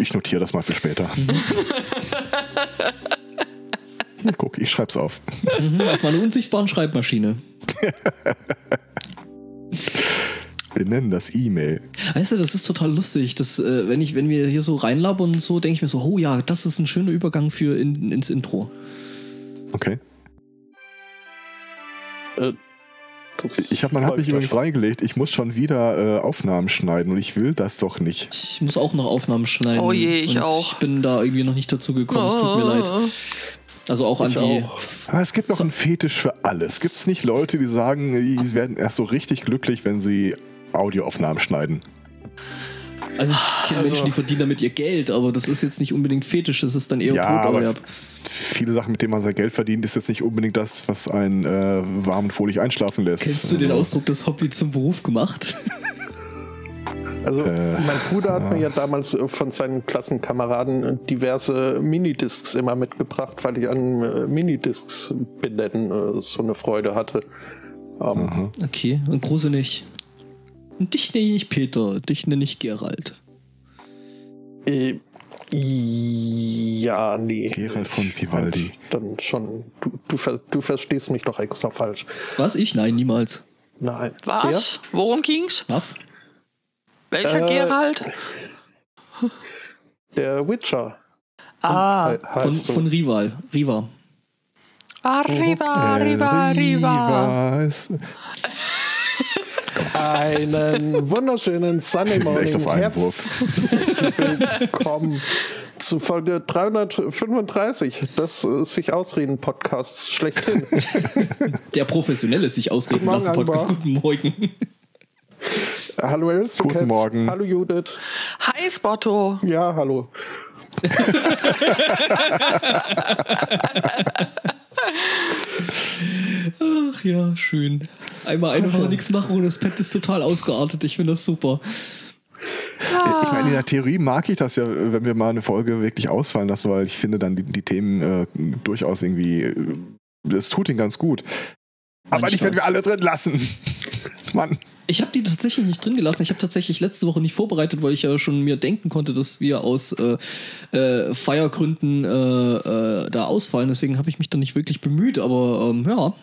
Ich notiere das mal für später. Hier, guck, ich schreib's auf. Mhm, auf meiner unsichtbaren Schreibmaschine. Wir nennen das E-Mail. Weißt du, das ist total lustig. Das, äh, wenn, ich, wenn wir hier so reinlabern und so, denke ich mir so, oh ja, das ist ein schöner Übergang für in, ins Intro. Okay. Äh, Ich habe man hat mich übrigens reingelegt, ich muss schon wieder äh, Aufnahmen schneiden und ich will das doch nicht. Ich muss auch noch Aufnahmen schneiden. Oh je, ich und auch. Ich bin da irgendwie noch nicht dazu gekommen, es tut mir leid. Also auch an Ich die. auch. Aber es gibt noch einen Fetisch für alles. Gibt es nicht Leute, die sagen, sie werden erst so richtig glücklich, wenn sie Audioaufnahmen schneiden? Also ich kenne Menschen, die verdienen damit ihr Geld, aber das ist jetzt nicht unbedingt fetisch, das ist dann eher Ja, ja. viele Sachen, mit denen man sein Geld verdient, ist jetzt nicht unbedingt das, was einen äh, warm und fröhlich einschlafen lässt. Kennst du den Also, Ausdruck das Hobby zum Beruf gemacht? Also Äh, mein Bruder hat mir ja damals äh, von seinen Klassenkameraden diverse Minidiscs immer mitgebracht, weil ich an äh, Minidiscs benennen äh, so eine Freude hatte. Ähm, Okay, und Kruse nicht. Dich nenne ich Peter, dich nenne ich Gerald. äh, ja, nee. Gerald von Vivaldi. Dann schon. Du, du, du verstehst mich doch extra falsch. Was? Ich? Nein, niemals. Nein. Was? Worum ging's? Was? Welcher Äh, Gerald? Der, Witcher. Ah, he- heißt Von, so. von Rival. Riva. Arriva, Arriva, Arriva. Riva ist- Einen wunderschönen Sunday Morning. willkommen zu Folge 335 des äh, sich ausreden Podcasts schlechthin. Der professionelle sich ausreden Guten lassen Morgen, Podcast. Guten Morgen. hallo Aristocats. Guten Morgen. Hallo Judith. Hi, Spotto. Ja, hallo. Ach ja, schön. Einmal eine Woche nichts machen und das Pad ist total ausgeartet. Ich finde das super. Ich meine, in der Theorie mag ich das ja, wenn wir mal eine Folge wirklich ausfallen lassen, weil ich finde dann die, die Themen äh, durchaus irgendwie, äh, das tut ihnen ganz gut. Aber nicht, Manchmal. wenn wir alle drin lassen. Mann. Ich habe die tatsächlich nicht drin gelassen. Ich habe tatsächlich letzte Woche nicht vorbereitet, weil ich ja schon mir denken konnte, dass wir aus äh, äh, Feiergründen äh, äh, da ausfallen. Deswegen habe ich mich da nicht wirklich bemüht. Aber ähm, ja,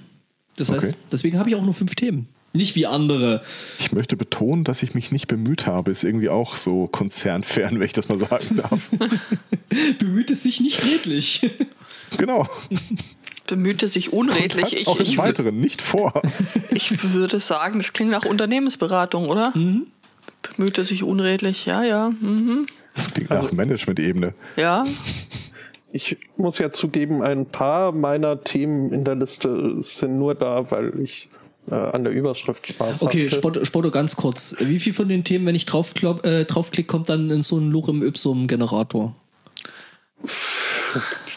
das heißt, Okay. deswegen habe ich auch nur fünf Themen. Nicht wie andere. Ich möchte betonen, dass ich mich nicht bemüht habe. Ist irgendwie auch so konzernfern, wenn ich das mal sagen darf. Bemüht es sich nicht redlich. genau. Bemühte sich unredlich. Hat's Ich, auch im ich, Weiteren nicht vor. ich würde sagen, das klingt nach Unternehmensberatung, oder? Bemühte sich unredlich, ja, ja. Mhm. Das klingt nach Management-Ebene. Ja. Ich muss ja zugeben, ein paar meiner Themen in der Liste sind nur da, weil ich äh, an der Überschrift Spaß Okay, hatte. Spotto, Spotto, ganz kurz. Wie viel von den Themen, wenn ich draufklick, äh, draufklick kommt dann in so einen Lorem Ipsum Generator?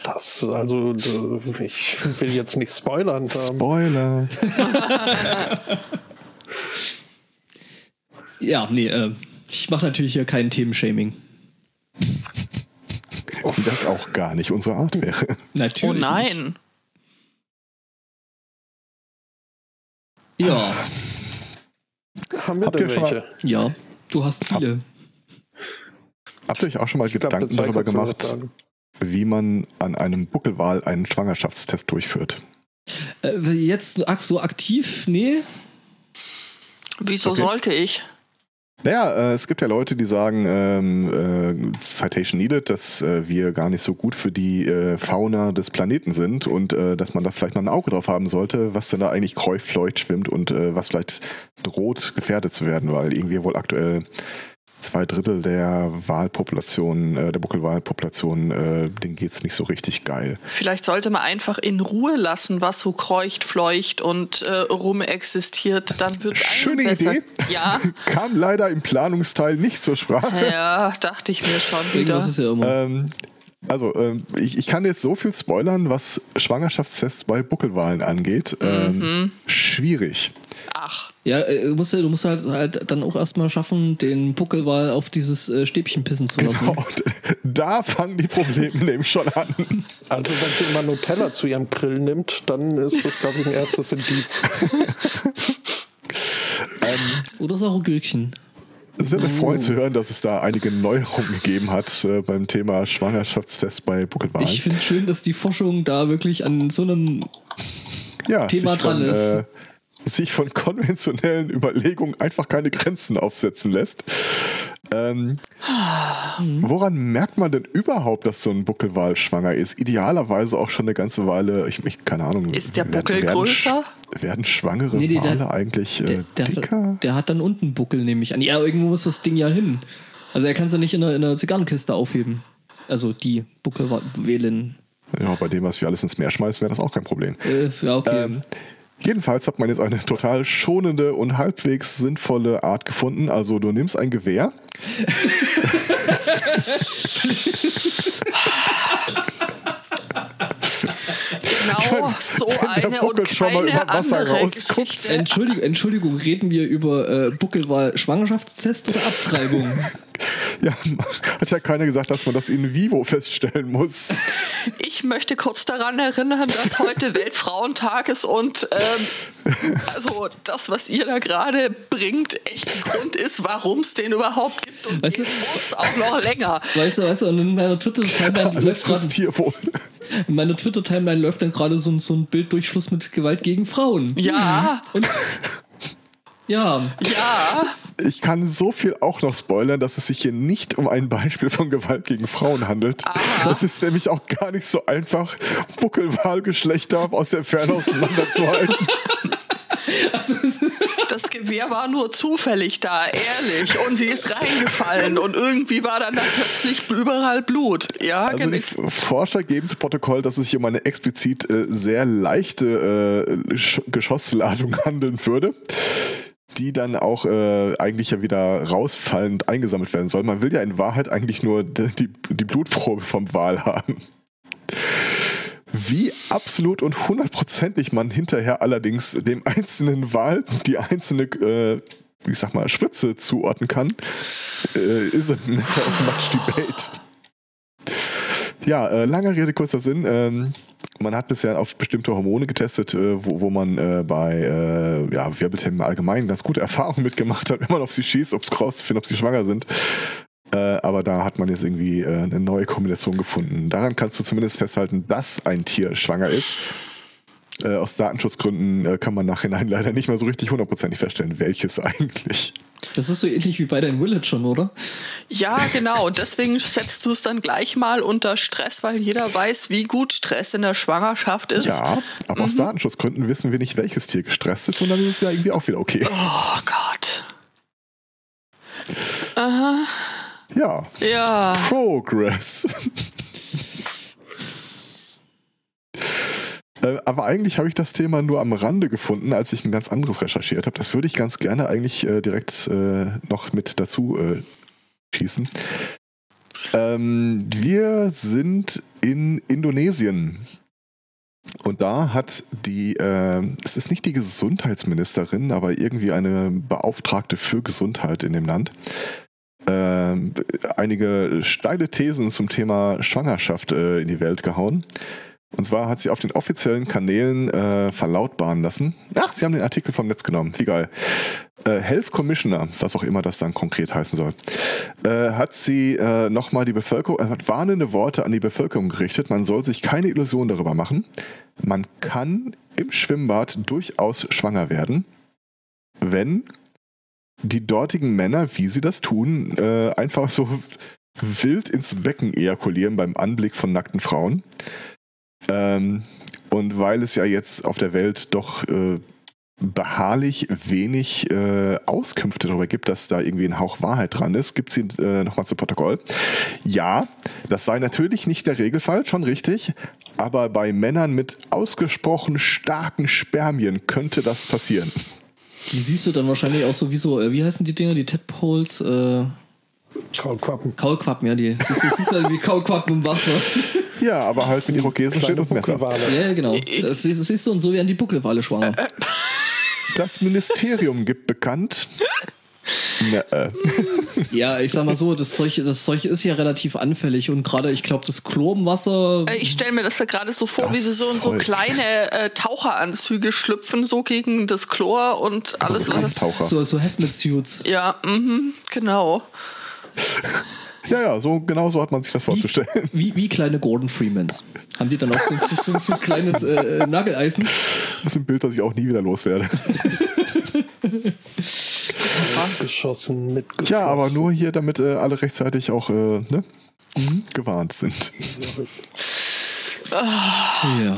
Das, also, äh, ich will jetzt nicht spoilern. Spoiler. Ja, nee, äh, ich mache natürlich hier kein Themenshaming. Das auch gar nicht unsere Art wäre. Natürlich. Oh nein. Nicht. Ja, Haben wir Habt denn welche? mal- ja. Du hast viele. Habt ihr euch auch schon mal Ich glaub, Gedanken Zweig darüber gemacht, wie man an einem Buckelwal einen Schwangerschaftstest durchführt? Äh, jetzt so aktiv? Nee. Wieso Okay. sollte ich? Naja, äh, es gibt ja Leute, die sagen, ähm, äh, Citation needed, dass äh, wir gar nicht so gut für die äh, Fauna des Planeten sind und äh, dass man da vielleicht mal ein Auge drauf haben sollte, was denn da eigentlich kräufleucht schwimmt und äh, was vielleicht droht, gefährdet zu werden, weil irgendwie wohl aktuell zwei Drittel der Wahlpopulation, äh, der Buckelwahlpopulation, äh, denen geht's nicht so richtig geil. Vielleicht sollte man einfach in Ruhe lassen, was so kreucht, fleucht und äh, rum existiert. Dann wird es Schöne besser. Idee. Ja, Kam leider im Planungsteil nicht zur Sprache. ja, dachte ich mir schon wieder. Ist ja immer. Ähm, also, ähm, ich, ich kann jetzt so viel spoilern, was Schwangerschaftstests bei Buckelwalen angeht. Ähm, Schwierig. Ach, ja, äh, du musst, du musst halt, halt dann auch erstmal schaffen, den Buckelwal auf dieses äh, Stäbchen pissen zu lassen. Genau. Da fangen die Probleme nämlich schon an. Also, wenn sie immer Nutella zu ihrem Grill nimmt, dann ist das, glaube ich, ein erstes Indiz. Oder Saurogürkchen. Es wird mich freuen zu hören, dass es da einige Neuerungen gegeben hat äh, beim Thema Schwangerschaftstest bei Buckelwalen. Ich finde es schön, dass die Forschung da wirklich an so einem ja, Thema dran von, ist. Äh, sich von konventionellen Überlegungen einfach keine Grenzen aufsetzen lässt. Ähm, woran merkt man denn überhaupt, dass so ein Buckelwal schwanger ist? Idealerweise auch schon eine ganze Weile, ich, ich keine Ahnung. Ist der Buckel werden, größer? Werden schwangere Nee, der- Wale eigentlich äh, Der, der, dicker? hat, der hat dann unten einen Buckel, nehme ich an. Ja, irgendwo muss das Ding ja hin. Also er kann es ja nicht in einer, in einer Zigarrenkiste aufheben. Also die Buckelwählen. Ja, bei dem, was wir alles ins Meer schmeißen, wäre das auch kein Problem. Äh, ja, okay. Ähm, jedenfalls hat man jetzt eine total schonende und halbwegs sinnvolle Art gefunden. Also du nimmst ein Gewehr, Genau, so wenn der eine Buckel und schon mal keine über Wasser andere. Entschuldigung, Entschuldigung, reden wir über äh, Buckelwahl Schwangerschaftstest oder Abtreibung? ja, hat ja keiner gesagt, dass man das in vivo feststellen muss. Ich möchte kurz daran erinnern, dass heute Weltfrauentag ist und ähm, also das, was ihr da gerade bringt, echt ein Grund ist, warum es den überhaupt gibt und Weißt den du- muss auch noch länger. weißt du, weißt du, und in meiner Twitter-Timeline läuft gerade Tierwohl. in meiner Twitter-Timeline läuft dann gerade so, ein- so ein Bilddurchschluss mit Gewalt gegen Frauen. Ja, Und ja, ja, Ich kann so viel auch noch spoilern, dass es sich hier nicht um ein Beispiel von Gewalt gegen Frauen handelt. Das ist nämlich auch gar nicht so einfach, Buckelwahlgeschlechter aus der Ferne auseinanderzuhalten. das Gewehr war nur zufällig da, ehrlich. Und sie ist reingefallen und irgendwie war dann da plötzlich überall Blut. Ja, Also genau. die Forscher geben zu Protokoll, dass es sich um eine explizit äh, sehr leichte äh, Sch- Geschossladung handeln würde, die dann auch äh, eigentlich ja wieder rausfallend eingesammelt werden soll. Man will ja in Wahrheit eigentlich nur die, die Blutprobe vom Wal haben. Wie absolut und hundertprozentig man hinterher allerdings dem einzelnen Wal die einzelne, äh, ich sag mal, Spritze zuordnen kann, äh, ist ein matter of much debate. Ja, äh, lange Rede, kurzer Sinn. Ähm, man hat bisher auf bestimmte Hormone getestet, äh, wo, wo man äh, bei äh, ja, Wirbeltieren allgemein ganz gute Erfahrungen mitgemacht hat, wenn man auf sie schießt, um rauszufinden, ob sie schwanger sind. Äh, aber da hat man jetzt irgendwie äh, eine neue Kombination gefunden. Daran kannst du zumindest festhalten, dass ein Tier schwanger ist. Äh, aus Datenschutzgründen äh, kann man nachhinein leider nicht mehr so richtig hundertprozentig feststellen, welches eigentlich. das ist so ähnlich wie bei deinem Willet schon, oder? Ja, genau. Und deswegen setzt du es dann gleich mal unter Stress, weil jeder weiß, wie gut Stress in der Schwangerschaft ist. Ja, aber aus Datenschutzgründen wissen wir nicht, welches Tier gestresst ist und dann ist es ja irgendwie auch wieder okay. Oh Gott. Aha. Ja, Ja. Progress. Äh, Aber eigentlich habe ich das Thema nur am Rande gefunden, als ich ein ganz anderes recherchiert habe. Das würde ich ganz gerne eigentlich äh, direkt äh, noch mit dazu äh, schießen. Ähm, wir sind in Indonesien. Und da hat die, äh, es ist nicht die Gesundheitsministerin, aber irgendwie eine Beauftragte für Gesundheit in dem Land, ähm, einige steile Thesen zum Thema Schwangerschaft äh, in die Welt gehauen. Und zwar hat sie auf den offiziellen Kanälen äh, verlautbaren lassen. Ach, sie haben den Artikel vom Netz genommen. Wie geil. Äh, Health Commissioner, was auch immer das dann konkret heißen soll, äh, hat sie äh, nochmal die Bevölkerung, äh, hat warnende Worte an die Bevölkerung gerichtet. Man soll sich keine Illusion darüber machen. Man kann im Schwimmbad durchaus schwanger werden, wenn die dortigen Männer, wie sie das tun, äh, einfach so wild ins Becken ejakulieren beim Anblick von nackten Frauen. Ähm, und weil es ja jetzt auf der Welt doch äh, beharrlich wenig äh, Auskünfte darüber gibt, dass da irgendwie ein Hauch Wahrheit dran ist, gibt es äh, nochmal zu Protokoll. Ja, das sei natürlich nicht der Regelfall, schon richtig, aber bei Männern mit ausgesprochen starken Spermien könnte das passieren. Die siehst du dann wahrscheinlich auch sowieso, äh, wie heißen die Dinger, die Tadpoles? Äh, Kaulquappen. Kaulquappen, ja, die. Du, siehst du wie Kaulquappen im Wasser. Ja, aber halt mit Irokesen steht und Messer. Buckelwale. Ja, ja, genau. Das siehst, siehst du, und so werden die Buckelwale schwanger. Das Ministerium gibt bekannt. Ne, äh. Ja, ich sag mal so, das Zeug, das Zeug ist ja relativ anfällig und gerade, ich glaube, das Chlor im Wasser. Äh, Ich stelle mir das da gerade so vor, Das wie sie so in so kleine äh, Taucheranzüge schlüpfen, so gegen das Chlor und alles. Taucher. So, so Hazmat-Suits. Ja, mhm, genau. Ja, ja, so genau so hat man sich das vorzustellen. Wie, wie kleine Gordon Freemans. Haben die dann auch so, so, so, ein kleines äh, Nageleisen? Das ist ein Bild, das ich auch nie wieder loswerde. Geschossen, mitgeschossen. Ja, aber nur hier, damit äh, alle rechtzeitig auch äh, ne, gewarnt sind. Ja.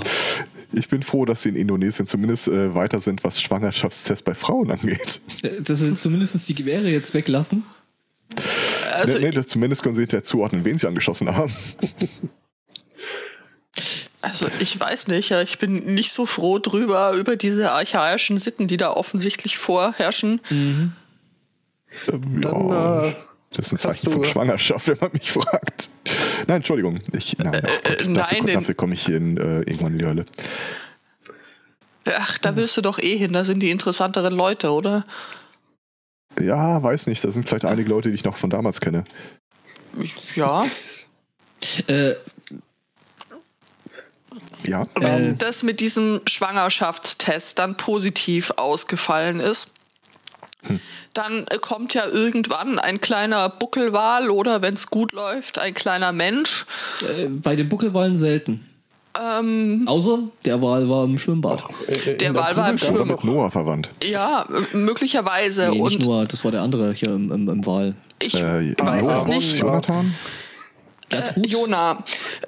Ich bin froh, dass sie in Indonesien zumindest äh, weiter sind, was Schwangerschaftstests bei Frauen angeht. Äh, Dass sie zumindest die Gewehre jetzt weglassen. Also, nee, nee, zumindest können sie hinterher zuordnen, wen sie angeschossen haben. also ich weiß nicht, ich bin nicht so froh drüber, über diese archaischen Sitten, die da offensichtlich vorherrschen. Ähm, Dann, ja, äh, das ist ein Zeichen du- von Schwangerschaft, wenn man mich fragt. Nein, Entschuldigung. Ich, nein, ach Gott, äh, dafür, nein, dafür komme ich hier in, äh, irgendwann in die Hölle. Ach, da willst du doch eh hin, da sind die interessanteren Leute, oder? Ja, weiß nicht. Da sind vielleicht einige Leute, die ich noch von damals kenne. Ja. Äh, Ja. Wenn das mit diesem Schwangerschaftstest dann positiv ausgefallen ist, dann äh, kommt ja irgendwann ein kleiner Buckelwal oder wenn es gut läuft, ein kleiner Mensch. äh, bei den Buckelwalen selten. Ähm, Außer der Wal war im Schwimmbad. Äh, in Der Wal war im gab's mit Noah verwandt. ja, äh, möglicherweise. Nee, nicht und nur, das war der andere hier im, im, im Wal. ich Äh, weiß Noah es nicht. Jonathan? Gertrud? Jona.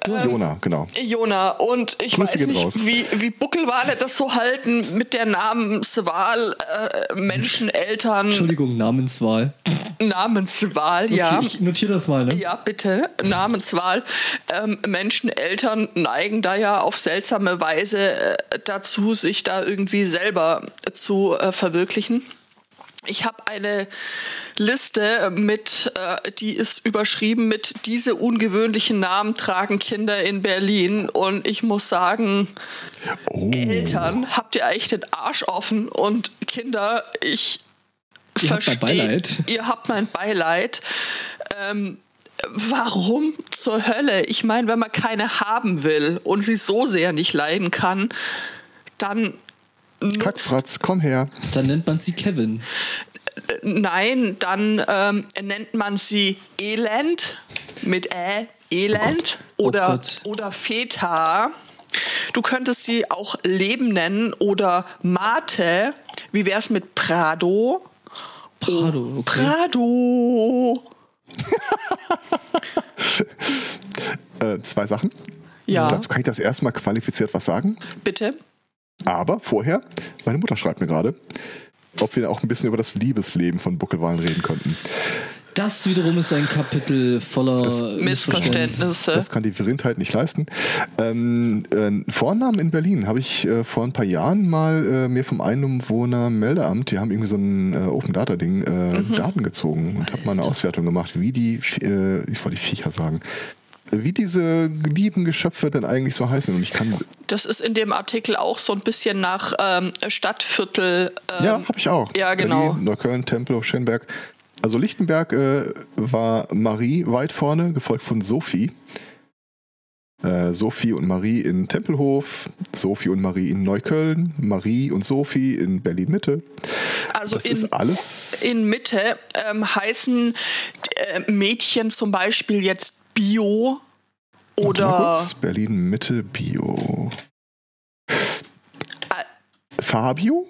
Jona, genau. Jona. Und ich Grüße weiß nicht, raus. wie, wie Buckelwale das so halten mit der Namenswahl, äh, Menscheneltern, Entschuldigung, Namenswahl. Namenswahl, ja. Okay, ich notiere das mal, ne? Ja, bitte. Namenswahl. Ähm, Menschen, Eltern neigen da ja auf seltsame Weise äh, dazu, sich da irgendwie selber zu äh, verwirklichen. Ich habe eine Liste mit, äh, die ist überschrieben mit diese ungewöhnlichen Namen tragen Kinder in Berlin und ich muss sagen, Oh. Eltern, habt ihr eigentlich den Arsch offen und Kinder, ich Ihr habt mein verstehe, Beileid. ihr habt mein Beileid. Ähm, warum zur Hölle? Ich meine, wenn man keine haben will und sie so sehr nicht leiden kann, dann Kackfratz, komm her. Dann nennt man sie Kevin. nein, dann ähm, nennt man sie Elend mit Ä, Elend Oh oder, Gott. oder Feta. Du könntest sie auch Leben nennen oder Mate. Wie wär's mit Prado? Prado, okay. Prado. Äh, zwei Sachen. Ja, Dazu kann ich das erstmal qualifiziert was sagen. bitte. Aber vorher, meine Mutter schreibt mir gerade, ob wir auch ein bisschen über das Liebesleben von Buckelwalen reden könnten. Das wiederum ist ein Kapitel voller Missverständnisse. Missverständnisse. Das kann die Verrindheit nicht leisten. Ähm, äh, Vornamen in Berlin habe ich äh, vor ein paar Jahren mal äh, mir vom Einwohnermeldeamt, die haben irgendwie so ein äh, Open Data Ding, äh, Daten gezogen und habe mal eine Auswertung gemacht, wie die, äh, ich wollte die Viecher sagen, wie diese lieben Geschöpfe denn eigentlich so heißen. Und ich kann, Das ist in dem Artikel auch so ein bisschen nach ähm, Stadtviertel. Ähm, ja, habe ich auch. ja, genau. Berlin, Neukölln, Tempelhof, Schönberg. Also Lichtenberg äh, war Marie weit vorne, gefolgt von Sophie. Äh, Sophie und Marie in Tempelhof, Sophie und Marie in Neukölln, Marie und Sophie in Berlin-Mitte. also Das in, ist alles. in Mitte ähm, heißen äh, Mädchen zum Beispiel jetzt Bio oder kurz, Berlin-Mitte Bio. Al- Fabio?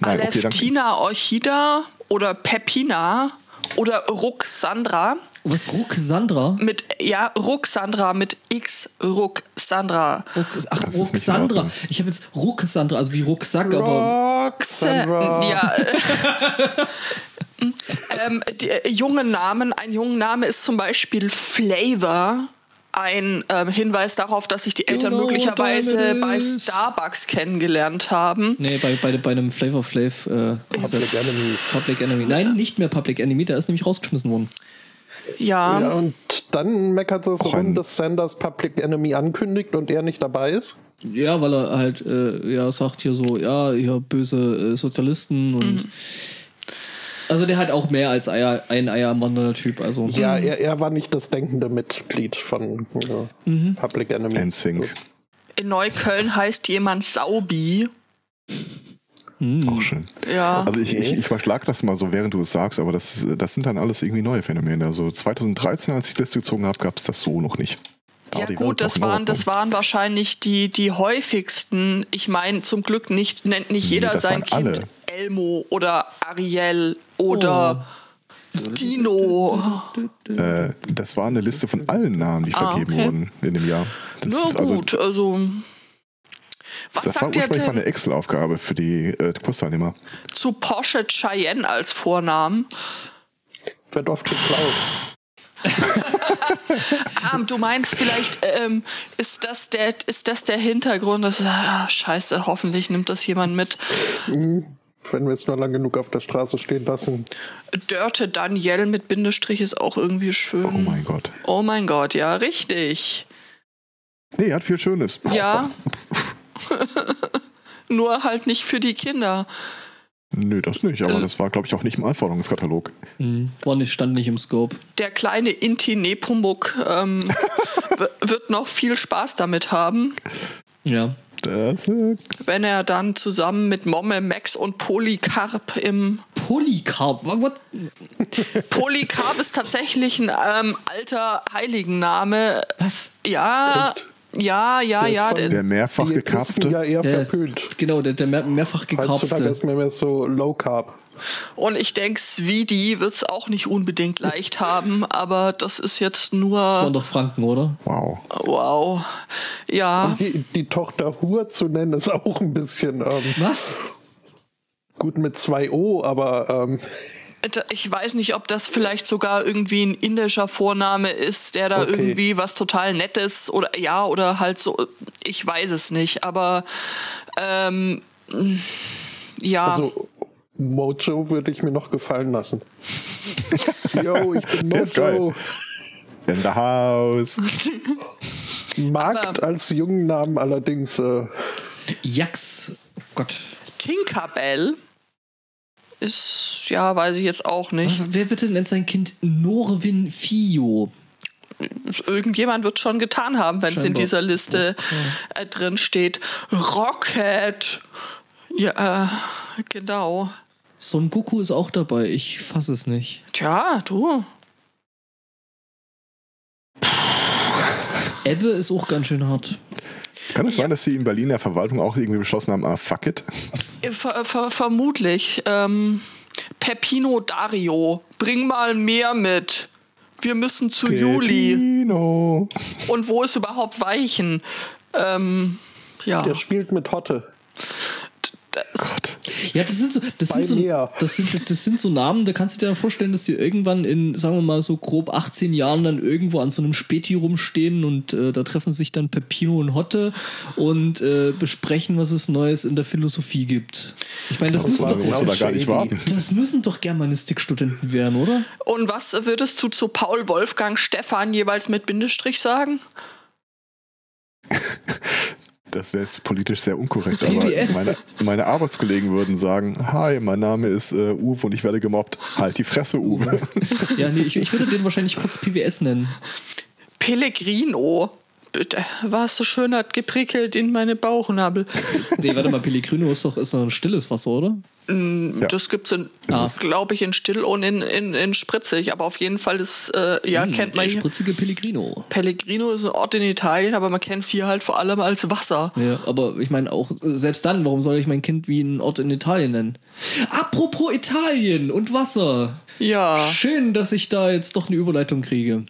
Nein, okay. Aleftina Orchida oder Pepina oder Ruxandra Was, Ruxandra? mit, ja, Ruxandra mit X, Ruxandra. Ruck, ach, Das Ruxandra. Ordnung. Ich habe jetzt Ruxandra, also wie Rucksack, aber Roxandra. Ja. ähm, die, äh, junge Namen, ein junger Name ist zum Beispiel Flavor. Ein ähm, Hinweis darauf, dass sich die Eltern what möglicherweise bei. Starbucks kennengelernt haben. nee, bei, bei, bei einem Flavor Flav äh, Public Enemy. Public Enemy. Nein, nicht mehr Public Enemy, der ist nämlich rausgeschmissen worden. Ja, Ja, und dann meckert es ein- rum, dass Sanders Public Enemy ankündigt und er nicht dabei ist. Ja, weil er halt äh, ja sagt hier so, ja, hier böse äh, Sozialisten und Also der hat auch mehr als Eier, ein Eier am wandernder Typ. Also. Ja, er, er war nicht das denkende Mitglied von äh, Mhm. Public Enemy. NSYNC. In Neukölln heißt jemand Saubi. Auch schön. Ja. Also ich, ich, ich überschlag das mal so, während du es sagst, aber das, das sind dann alles irgendwie neue Phänomene. Also 2013, als ich die Liste gezogen habe, gab es das so noch nicht. Ja gut, das in waren, das waren wahrscheinlich die, die häufigsten. Ich meine, zum Glück nicht, nennt nicht Nee, jeder das sein Kind alle. Elmo oder Ariel oder Dino. Äh, das war eine Liste von allen Namen, die Ah, vergeben okay. wurden in dem Jahr. Das, Na also, gut, also. Was das war sagt ihr ursprünglich mal eine Excel-Aufgabe für die äh, Kursteilnehmer. zu Porsche Cheyenne als Vornamen? Wird oft geklaut. Ah, du meinst vielleicht, ähm, ist, das der, ist das der Hintergrund? Das, ah, scheiße, hoffentlich nimmt das jemand mit. Wenn wir es nur lang genug auf der Straße stehen lassen. Dörte Daniel mit Bindestrich ist auch irgendwie schön. Oh mein Gott. Oh mein Gott, ja, richtig. Nee, hat viel Schönes. Ja. Nur halt nicht für die Kinder. Nö, das nicht, Äh. aber das war, glaube ich, auch nicht im Anforderungskatalog. Mhm. War nicht, stand nicht im Scope. Der kleine Inti Nepomuk ähm, wird noch viel Spaß damit haben, Ja. Das, äh, wenn er dann zusammen mit Momme, Max und Polycarp im. Polycarp. What? Polycarp ist tatsächlich ein ähm, alter Heiligenname. Was? Ja, ja, ja, Der ist ja. der- der mehrfach Die gekapfte. ja eher Ja, verpönt. Genau, der, der mehr, mehrfach Heutzutage gekaufte. ist mir mehr so Low Carb. Und ich denke, Svidi wird es auch nicht unbedingt leicht haben, aber das ist jetzt nur. Das waren doch Franken, oder? Wow. Wow. Ja. Die, die Tochter Hur zu nennen, ist auch ein bisschen ähm, Was? gut mit zwei O, aber ähm, Ich weiß nicht, ob das vielleicht sogar irgendwie ein indischer Vorname ist, der da Okay. irgendwie was total Nettes oder ja, oder halt so. Ich weiß es nicht, aber ähm, ja. also Mojo würde ich mir noch gefallen lassen. Yo, ich bin Der ist geil. Mojo. In the house. Markt als jungen Namen allerdings. Äh, Jax. Oh Gott. Tinkerbell ist, ja, weiß ich jetzt auch nicht. Wer bitte nennt sein Kind Norwin Fio? Irgendjemand wird schon getan haben, wenn es in dieser Liste äh, drin steht. Rocket. Ja, äh, genau. Son Goku ist auch dabei. Ich fasse es nicht. Tja, du. Ebbe ist auch ganz schön hart. Kann es sein, dass sie in Berlin in der Verwaltung auch irgendwie beschlossen haben, ah, fuck it? Ver ver vermutlich. Ähm, Peppino Dario, bring mal mehr mit. Wir müssen zu Juli. Pepino. Und wo ist überhaupt Weichen? Ähm, ja. der spielt mit Hotte. Das, Gott. Ja, das sind so, das sind so, das sind, das, das sind so Namen, da kannst du dir dann vorstellen, dass sie irgendwann in, sagen wir mal, so grob 18 Jahren dann irgendwo an so einem Späti rumstehen und äh, da treffen sich dann Peppino und Hotte und äh, besprechen, was es Neues in der Philosophie gibt. Ich meine, das, Das müssen doch, genau da gar nicht warten. das müssen doch Germanistikstudenten werden, oder? und was würdest du zu Paul Wolfgang Stefan jeweils mit Bindestrich sagen? Das wäre jetzt politisch sehr unkorrekt, aber PBS. meine, meine Arbeitskollegen würden sagen, hi, mein Name ist äh, Uwe und ich werde gemobbt. Halt die Fresse, Uwe. Ja, nee, ich, ich würde den wahrscheinlich kurz PWS nennen. Pellegrino. Bitte, was so schön hat geprickelt in meine Bauchnabel. Nee, warte mal, Pellegrino ist doch, ist doch ein stilles Wasser, oder? Das gibt's in, glaube ich, in Still und in, in, in Spritzig. Aber auf jeden Fall ist, äh, ja, Hm, kennt man hier. spritzige Pellegrino. Pellegrino ist ein Ort in Italien, aber man kennt es hier halt vor allem als Wasser. Ja, aber ich meine auch, selbst dann, warum soll ich mein Kind wie einen Ort in Italien nennen? Apropos Italien und Wasser. Ja. Schön, dass ich da jetzt doch eine Überleitung kriege.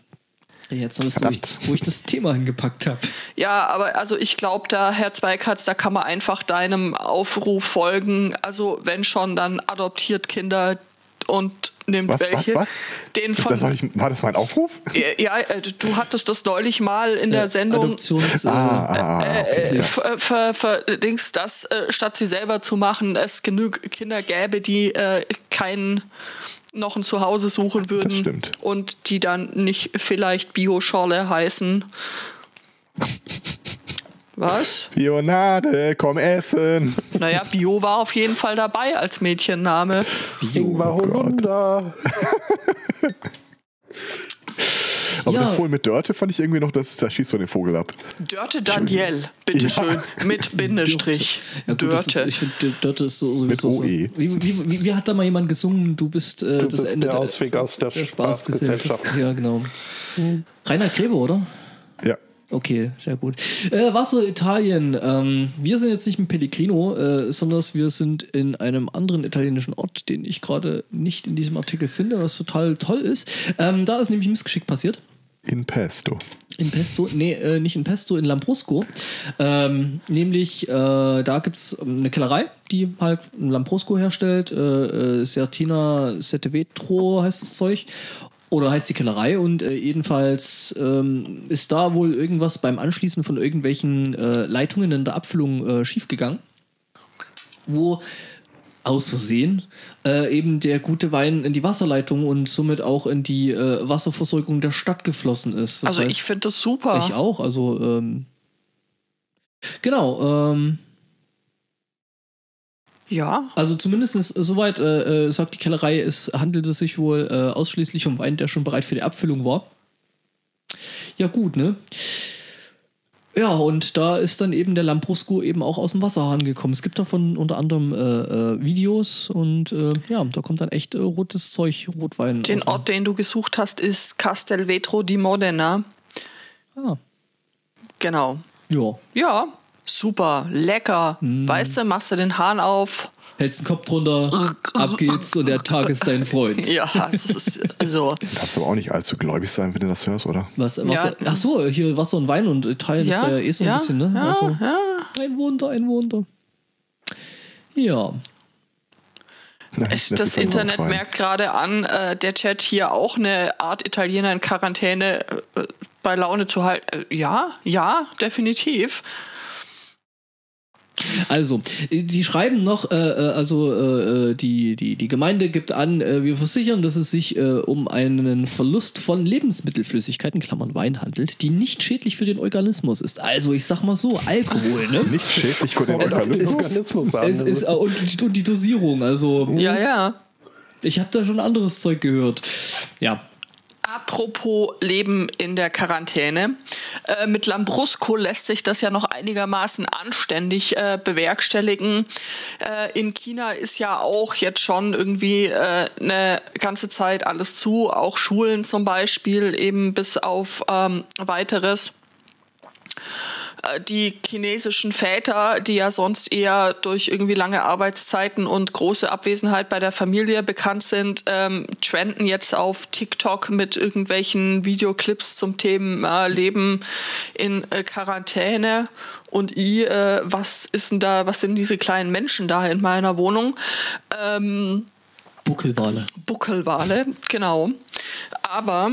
Jetzt weißt du, wo ich, ich das Thema hingepackt habe. Ja, aber also ich glaube, da, Herr Zweikatz, da kann man einfach deinem Aufruf folgen. Also wenn schon, dann adoptiert Kinder und nimmt Was, was, welche. was? Den Das von. war, nicht, war das mein Aufruf? ja, äh, du hattest das neulich mal in der Sendung. Adoptions. Äh, Ah, ah, ah, okay. Äh, ver, ver, Dings, dass äh, statt sie selber zu machen, es genug Kinder gäbe, die äh, kein noch ein Zuhause suchen würden Das stimmt. und die dann nicht vielleicht Bioschorle heißen. Was? Bionade, komm essen. Naja, Bio war auf jeden Fall dabei als Mädchenname. Ingmar Holunder. Aber Ja. das vorhin mit Dörte fand ich irgendwie noch, das, da schießt so den Vogel ab. Dörte Daniel, bitteschön, mit Bindestrich. Ja, gut, das ist, Dörte. ich finde, Dörte ist so, Mit sowieso so. OE. Wie, wie, wie, wie hat da mal jemand gesungen? Du bist äh, Du das bist Ende der Ausweg aus der Spaßgesellschaft. Ja, genau. Rainer Grebe, oder? Ja. Okay, sehr gut. Äh, Wasser Italien. Ähm, wir sind jetzt nicht in Pellegrino, äh, sondern wir sind in einem anderen italienischen Ort, den ich gerade nicht in diesem Artikel finde, was total toll ist. Ähm, da ist nämlich ein Missgeschick passiert. In Pesto. In Pesto, nee, äh, nicht in Pesto, in Lambrusco. Ähm, nämlich, äh, da gibt es eine Kellerei, die halt ein Lambrusco herstellt. Äh, äh, Sertina Sette Vetro heißt das Zeug. Oder heißt die Kellerei und äh, jedenfalls ähm, ist da wohl irgendwas beim Anschließen von irgendwelchen äh, Leitungen in der Abfüllung äh, schiefgegangen. Wo aus Versehen äh, eben der gute Wein in die Wasserleitung und somit auch in die äh, Wasserversorgung der Stadt geflossen ist. Das also heißt, ich finde das super. ich auch, also ähm, genau, ähm, Ja. also zumindest soweit äh, äh, sagt die Kellerei, es handelte sich wohl äh, ausschließlich um Wein, der schon bereit für die Abfüllung war. Ja gut, ne? Ja, und da ist dann eben der Lambrusco eben auch aus dem Wasserhahn gekommen. Es gibt davon unter anderem äh, äh, Videos und äh, ja, da kommt dann echt äh, rotes Zeug, Rotwein. Den Ort, den du gesucht hast, ist Castelvetro di Modena. Ah, Genau. ja. Ja, super, lecker. Mm. Weißt du, machst du den Hahn auf. Hältst den Kopf drunter, ab geht's und der Tag ist dein Freund. Ja, es ist so. Darfst aber auch nicht allzu gläubig sein, wenn du das hörst, oder? Was, Wasser, Ja. Ach so, hier Wasser und Wein und Italien ist da ja eh so ein ja, bisschen, ne? Ja, also, ja. Ein Wunder, ein Wunder. Ja. Nein, das sich doch Internet merkt gerade an, äh, der Chat hier auch eine Art Italiener in Quarantäne äh, bei Laune zu halten. Äh, ja, ja, definitiv. Also, die schreiben noch, äh, äh, also äh, äh, die, die, die Gemeinde gibt an, äh, wir versichern, dass es sich äh, um einen Verlust von Lebensmittelflüssigkeiten, Klammern Wein, handelt, die nicht schädlich für den Organismus ist. Also, ich sag mal so, Alkohol, ne? Nicht schädlich für den Es- Organismus. Organismus an. Es ist, und, die, und die Dosierung, also Ja, ja. ich habe da schon anderes Zeug gehört. Ja, Apropos Leben in der Quarantäne. Äh, mit Lambrusco lässt sich das ja noch einigermaßen anständig äh, bewerkstelligen. Äh, in China ist ja auch jetzt schon irgendwie äh, eine ganze Zeit alles zu, auch Schulen zum Beispiel, eben bis auf ähm, weiteres äh, die chinesischen Väter, die ja sonst eher durch irgendwie lange Arbeitszeiten und große Abwesenheit bei der Familie bekannt sind, ähm, trenden jetzt auf TikTok mit irgendwelchen Videoclips zum Thema Leben in äh, Quarantäne. Und i, äh, was ist denn da, was sind diese kleinen Menschen da in meiner Wohnung? Ähm, Buckelwale. Buckelwale, genau. Aber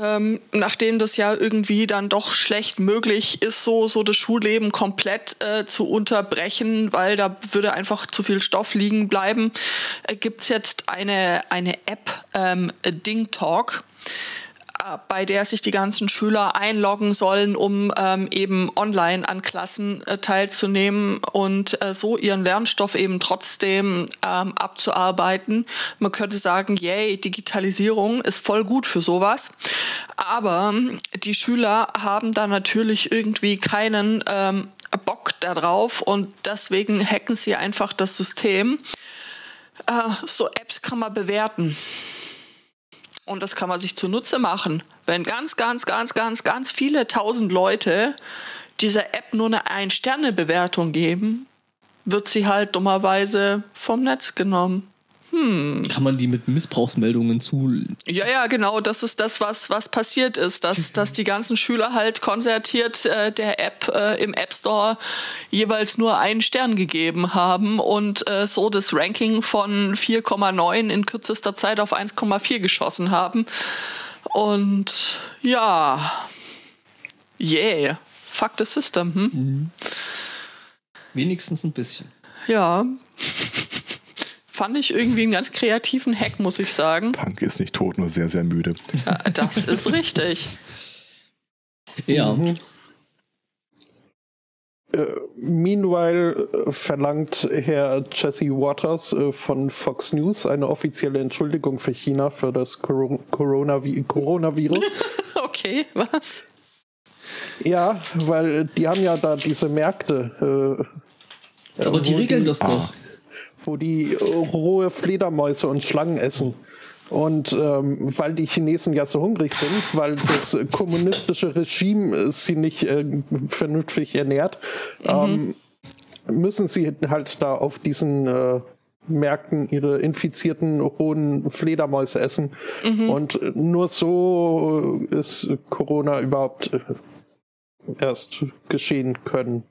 ähm, nachdem das ja irgendwie dann doch schlecht möglich ist, so, so das Schulleben komplett äh, zu unterbrechen, weil da würde einfach zu viel Stoff liegen bleiben, äh, gibt es jetzt eine, eine App, ähm, Ding Talk bei der sich die ganzen Schüler einloggen sollen, um ähm, eben online an Klassen äh, teilzunehmen und äh, so ihren Lernstoff eben trotzdem ähm, abzuarbeiten. Man könnte sagen, yay, Digitalisierung ist voll gut für sowas. Aber die Schüler haben da natürlich irgendwie keinen ähm, Bock darauf und deswegen hacken sie einfach das System. Äh, so Apps kann man bewerten. Und das kann man sich zunutze machen. Wenn ganz, ganz, ganz, ganz, ganz viele tausend Leute dieser App nur eine Ein-Sterne-Bewertung geben, wird sie halt dummerweise vom Netz genommen. Kann man die mit Missbrauchsmeldungen zu. Ja, ja, genau, das ist das, was, was passiert ist, dass, dass die ganzen Schüler halt konzertiert äh, der App äh, im App Store jeweils nur einen Stern gegeben haben und äh, so das Ranking von 4,9 in kürzester Zeit auf 1,4 geschossen haben. Und ja, yeah, fuck the system, hm? Wenigstens ein bisschen. Ja. Fand ich irgendwie einen ganz kreativen Hack, muss ich sagen. Punk ist nicht tot, nur sehr, sehr müde. Ja, das ist richtig. Ja. Äh, meanwhile äh, verlangt Herr Jesse Waters äh, von Fox News eine offizielle Entschuldigung für China für das Coro Coronavi Coronavirus. okay, was? Ja, weil die haben ja da diese Märkte. Äh, Aber die regeln das doch. Wo die rohe Fledermäuse und Schlangen essen. Und ähm, weil die Chinesen ja so hungrig sind, weil das kommunistische Regime sie nicht äh, vernünftig ernährt, mhm. ähm, müssen sie halt da auf diesen äh, Märkten ihre infizierten hohen Fledermäuse essen. Mhm. Und nur so ist Corona überhaupt äh, erst geschehen können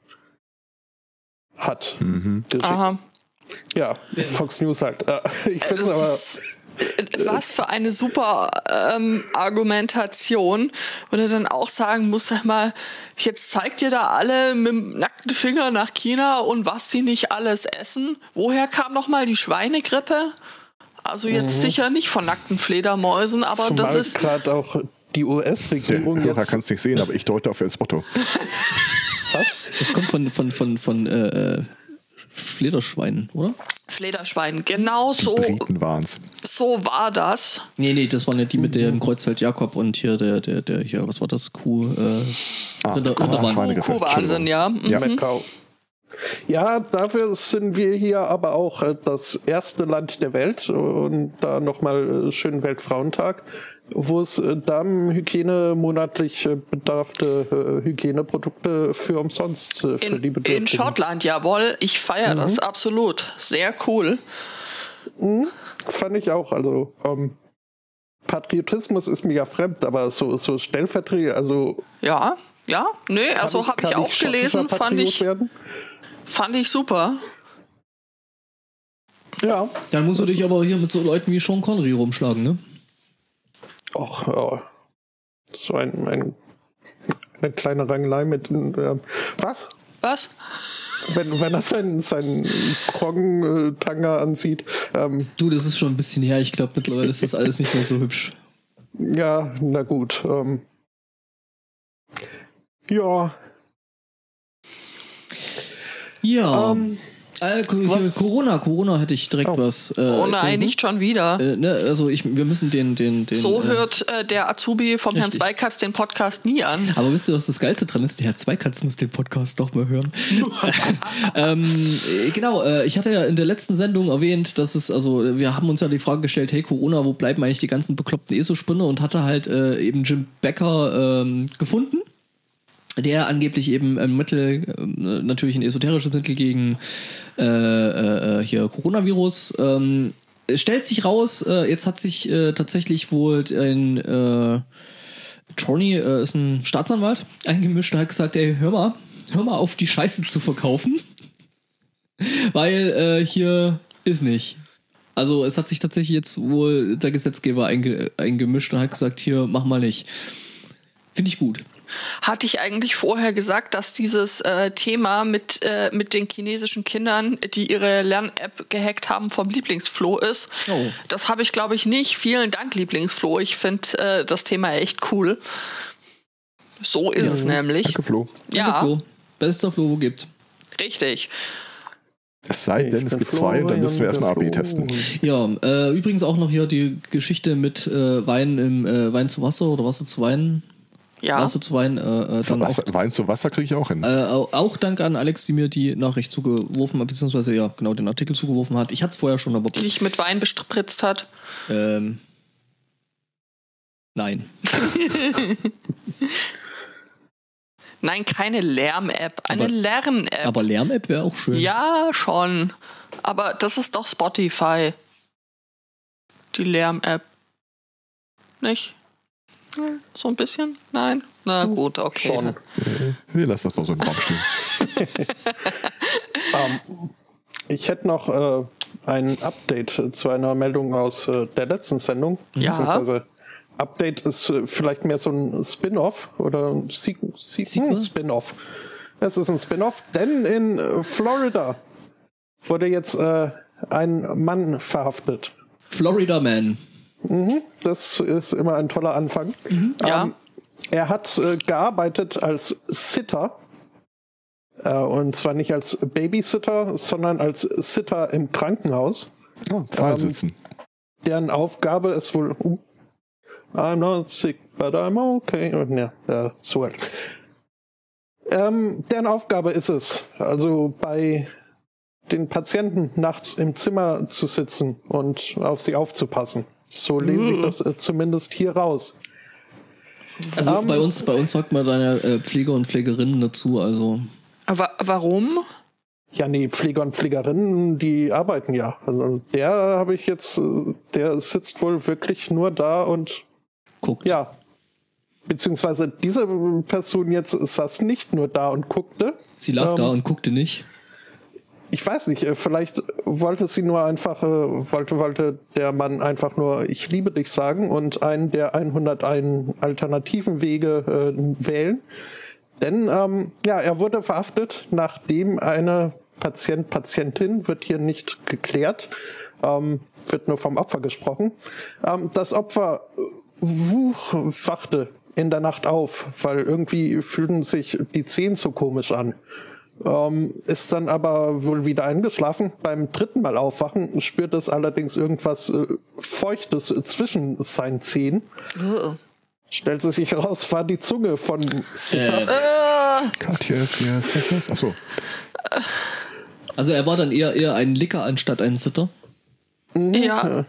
hat. Mhm. Aha. Ja, Fox News halt. Ich finde es aber was für eine super ähm, Argumentation. Und er dann auch sagen muss, sag mal, jetzt zeigt ihr da alle mit dem nackten Finger nach China und was die nicht alles essen. Woher kam noch mal die Schweinegrippe? Also jetzt mhm. sicher nicht von nackten Fledermäusen, aber Zumal das ist gerade auch die US-Regierung. Ja, jetzt kannst nicht sehen, aber ich deute auf El Spotto. was? Das kommt von von von von äh, äh Flederschweinen, oder? Flederschweinen, genau so. Briten waren's. So war das. Nee, nee, das waren ja die mit dem Kreuzfeld Jakob und hier der, der, der, hier, was war das? Kuh, äh, ah, Rinder, Kuh, Kuhwahnsinn, ja. Ja. Mhm. Ja, dafür sind wir hier aber auch äh, das erste Land der Welt und da nochmal äh, schönen Weltfrauentag wo es äh, Damenhygiene monatlich äh, bedarfte äh, Hygieneprodukte für umsonst für in, die Bedürftigen. In Schottland, jawohl. Ich feiere mhm. das absolut. Sehr cool. Mhm, fand ich auch. Also ähm, Patriotismus ist mir ja fremd, aber so, so stellvertretend, also. Ja, ja, nö, also habe ich auch gelesen, fand ich, fand ich super. Ja. Dann musst du dich aber hier mit so Leuten wie Sean Connery rumschlagen, ne? Och, ja. So ein, ein, eine kleine Rangelei mit. Äh, was? Was? Wenn, wenn er seinen, seinen Kroggen-Tanga ansieht. Ähm, du, das ist schon ein bisschen her. Ich glaube, mittlerweile ist das alles nicht mehr so hübsch. Ja, na gut. Ähm, ja. Ja. Ähm, äh, Corona, Corona hätte ich direkt oh. was. Äh, oh nein, nicht schon wieder. Äh, ne, also ich, wir müssen den, den, den So äh, hört äh, der Azubi vom richtig. Herrn Zweikatz den Podcast nie an. Aber wisst ihr, was das Geilste dran ist? Der Herr Zweikatz muss den Podcast doch mal hören. ähm, äh, genau, ich hatte ja in der letzten Sendung erwähnt, dass es, also wir haben uns ja die Frage gestellt, hey Corona, wo bleiben eigentlich die ganzen bekloppten ESO-Spinne? Und hatte halt eben Jim Becker ähm, gefunden der angeblich eben ein Mittel, äh, natürlich ein esoterisches Mittel gegen äh, äh, hier Coronavirus. Ähm, stellt sich raus, äh, jetzt hat sich äh, tatsächlich wohl ein äh, Tony äh, ist ein Staatsanwalt eingemischt und hat gesagt, ey, hör mal, hör mal auf, die Scheiße zu verkaufen. Weil äh, hier ist nicht. Also es hat sich tatsächlich jetzt wohl der Gesetzgeber einge eingemischt und hat gesagt, hier, mach mal nicht. Finde ich gut. Hatte ich eigentlich vorher gesagt, dass dieses äh, Thema mit, äh, mit den chinesischen Kindern, die ihre Lern-App gehackt haben, vom Lieblingsfloh ist? Oh. Das habe ich, glaube ich, nicht. Vielen Dank, Lieblingsfloh. Ich finde äh, das Thema echt cool. So ist ja, es nämlich. Danke, Flo. Ja. Danke, Flo. Bester Flo, wo gibt. Richtig. Es sei denn, es gibt zwei, dann müssen wir erstmal AB testen. Ja, äh, übrigens auch noch hier die Geschichte mit äh, Wein im äh, Wein zu Wasser oder Wasser zu Wein. Ja. Wasser zu Wein. Äh, äh dann Wasser, auch, Wein zu Wasser kriege ich auch hin. Äh, auch danke an Alex, die mir die Nachricht zugeworfen hat, beziehungsweise ja, genau, den Artikel zugeworfen hat. Ich hatte es vorher schon, aber. Die dich mit Wein bespritzt hat. Ähm. Nein. Nein, keine Lärm-App, eine Lern-App. Aber Lärm-App wäre auch schön. Ja, schon. Aber das ist doch Spotify. Die Lärm-App. Nicht? So ein bisschen? Nein? Na gut, okay. Schon. Wir lassen das mal so im Raum stehen. um, ähm, ich hätte noch äh, ein Update zu einer Meldung aus äh, der letzten Sendung. Ja. Beziehungsweise Update ist äh, vielleicht mehr so ein Spin-off oder ein hm, Spin-off. Es ist ein Spin-off, denn in äh, Florida wurde jetzt äh, ein Mann verhaftet. Florida Man. Mhm, das ist immer ein toller Anfang. Mhm, ja. Ähm, er hat äh, gearbeitet als Sitter Äh, und zwar nicht als Babysitter, sondern als Sitter im Krankenhaus. Oh, Fallsitzen. Ähm, deren Aufgabe ist wohl, uh, I'm not sick, but I'm okay. Und ja, ja so halt. Ähm, deren Aufgabe ist es, also bei den Patienten nachts im Zimmer zu sitzen und auf sie aufzupassen. So lese ich das äh, zumindest hier raus. Also bei uns, bei uns sagt man deine äh, Pfleger und Pflegerinnen dazu, also. Aber warum? Ja, nee, Pfleger und Pflegerinnen, die arbeiten ja. Also der habe ich jetzt, äh, der sitzt wohl wirklich nur da und guckt. Ja. Beziehungsweise diese Person jetzt saß nicht nur da und guckte. Sie lag ähm, da und guckte nicht. Ich weiß nicht, äh, vielleicht wollte sie nur einfach, äh, wollte, wollte der Mann einfach nur Ich liebe dich sagen und einen der 101 alternativen Wege äh, wählen. Denn ähm, ja, er wurde verhaftet, nachdem eine Patient, Patientin, wird hier nicht geklärt, ähm, wird nur vom Opfer gesprochen. Ähm, das Opfer wuch, wachte in der Nacht auf, weil irgendwie fühlten sich die Zehen so komisch an. Ähm, ist dann aber wohl wieder eingeschlafen. Beim dritten Mal aufwachen spürt es allerdings irgendwas äh, Feuchtes zwischen seinen Zehen. Oh. Stellt sich heraus, war die Zunge von Sitter. Äh. Gott, yes, yes, yes, yes. Achso. Also er war dann eher, eher ein Licker anstatt ein Sitter? Ja.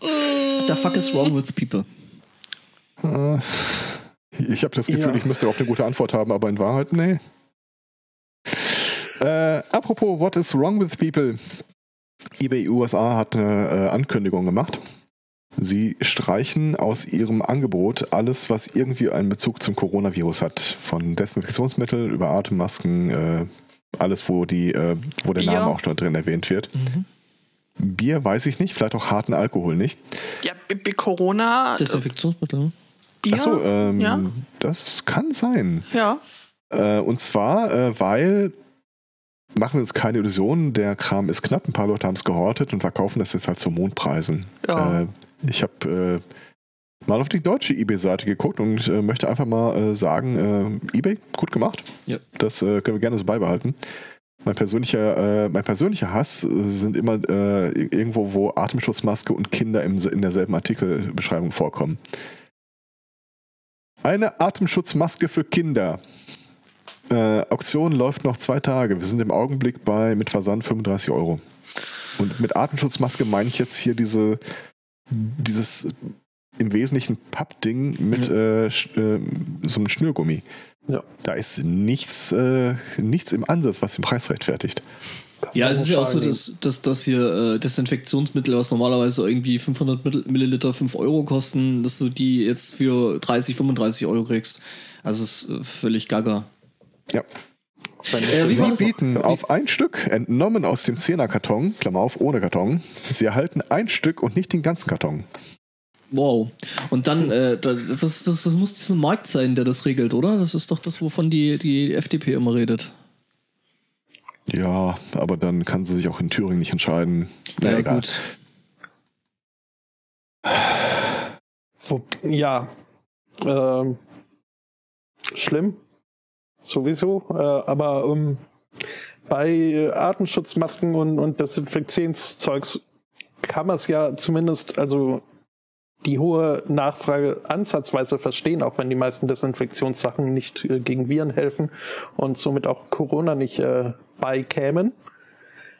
The fuck is wrong with people? Äh, ich habe das Gefühl, ja. ich müsste auf eine gute Antwort haben, aber in Wahrheit, nee. Äh, apropos, what is wrong with people? eBay USA hat eine äh, Ankündigung gemacht. Sie streichen aus ihrem Angebot alles, was irgendwie einen Bezug zum Coronavirus hat. Von Desinfektionsmittel über Atemmasken, äh, alles, wo, die, äh, wo der Bier. Name auch drin erwähnt wird. Mhm. Bier weiß ich nicht, vielleicht auch harten Alkohol nicht. Ja, Corona. Äh, Desinfektionsmittel. Ne? Bier. Achso, ähm, ja? das kann sein. Ja. Äh, und zwar, äh, weil machen wir uns keine Illusionen, der Kram ist knapp. Ein paar Leute haben es gehortet und verkaufen das jetzt halt zu Mondpreisen. Ja. Äh, ich habe äh, mal auf die deutsche eBay-Seite geguckt und äh, möchte einfach mal äh, sagen, äh, eBay, gut gemacht. Ja. Das äh, können wir gerne so beibehalten. Mein persönlicher, mein persönlicher Hass sind immer irgendwo, wo Atemschutzmaske und Kinder im, in derselben Artikelbeschreibung vorkommen. Eine Atemschutzmaske für Kinder. Äh, Auktion läuft noch zwei Tage. Wir sind im Augenblick bei mit Versand 35 Euro. Und mit Atemschutzmaske meine ich jetzt hier diese, dieses im Wesentlichen Pappding mit mhm. äh, äh, so einem Schnürgummi. Ja. Da ist nichts, äh, nichts im Ansatz, was den Preis rechtfertigt. Ja, es ist ja auch so, dass, dass, dass hier äh, Desinfektionsmittel, was normalerweise irgendwie 500 Milliliter 5 Euro kosten, dass du die jetzt für 30, 35 Euro kriegst. Also es ist äh, völlig gaga. Ja. Äh, Sie bieten auf ein Stück, entnommen aus dem Zehnerkarton, Klammer auf, ohne Karton. Sie erhalten ein Stück und nicht den ganzen Karton. Wow. Und dann, äh, das, das, das muss dieser Markt sein, der das regelt, oder? Das ist doch das, wovon die, die FDP immer redet. Ja, aber dann kann sie sich auch in Thüringen nicht entscheiden. Na, ja, egal. gut. Ja. Ähm, schlimm sowieso. Äh, aber um, bei Artenschutzmasken und, und Desinfektionszeugs kann man es ja zumindest, also die hohe Nachfrage ansatzweise verstehen, auch wenn die meisten Desinfektionssachen nicht äh, gegen Viren helfen und somit auch Corona nicht äh, beikämen.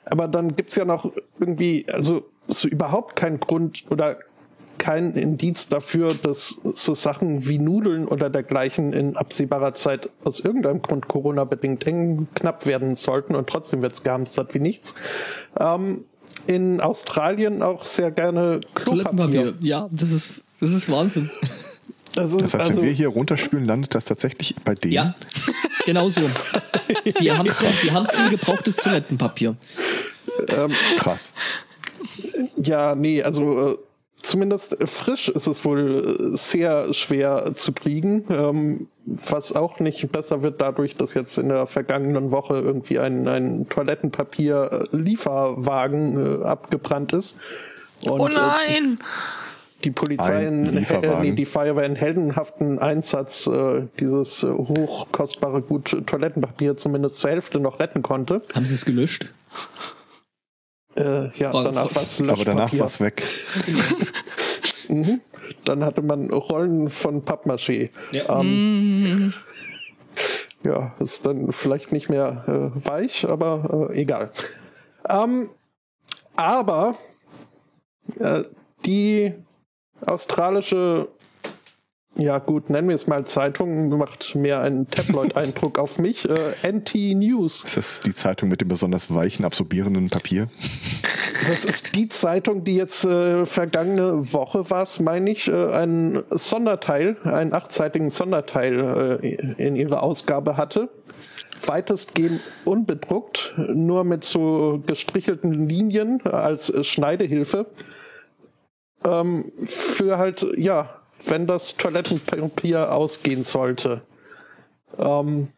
Aber dann gibt's ja noch irgendwie, also so überhaupt keinen Grund oder kein Indiz dafür, dass so Sachen wie Nudeln oder dergleichen in absehbarer Zeit aus irgendeinem Grund Corona-bedingt eng knapp werden sollten und trotzdem wird es gehamstert wie nichts. Ähm, in Australien auch sehr gerne Klopapier. Ja, das ist, das ist Wahnsinn. Das, ist, das heißt, also, wenn wir hier runterspülen, landet das tatsächlich bei denen? Ja, genau so. Die haben die hamstern gebrauchtes Toilettenpapier. Ähm, Krass. Ja, nee, also äh, Zumindest frisch ist es wohl sehr schwer zu kriegen, ähm, was auch nicht besser wird dadurch, dass jetzt in der vergangenen Woche irgendwie ein, ein Toilettenpapier-Lieferwagen äh, abgebrannt ist. Und, oh nein! die Polizei, in, äh, nee, die Feuerwehr in heldenhaften Einsatz äh, dieses äh, hochkostbare Gut Toilettenpapier zumindest zur Hälfte noch retten konnte. Haben sie es gelöscht? Äh, ja, danach war es Aber danach war es weg. Mhm. Dann hatte man Rollen von Pappmaché. Ja. Ähm, ja, ist dann vielleicht nicht mehr äh, weich, aber äh, egal. Ähm, aber äh, die australische, ja gut, nennen wir es mal Zeitung, macht mehr einen Tabloid-Eindruck auf mich. Äh, NT News. Ist das die Zeitung mit dem besonders weichen, absorbierenden Papier? Das ist die Zeitung, die jetzt äh, vergangene Woche war es, meine ich, äh, einen Sonderteil, einen achtseitigen Sonderteil äh, in ihrer Ausgabe hatte. Weitestgehend unbedruckt, nur mit so gestrichelten Linien als Schneidehilfe. Ähm, für halt, ja, wenn das Toilettenpapier ausgehen sollte. Ähm,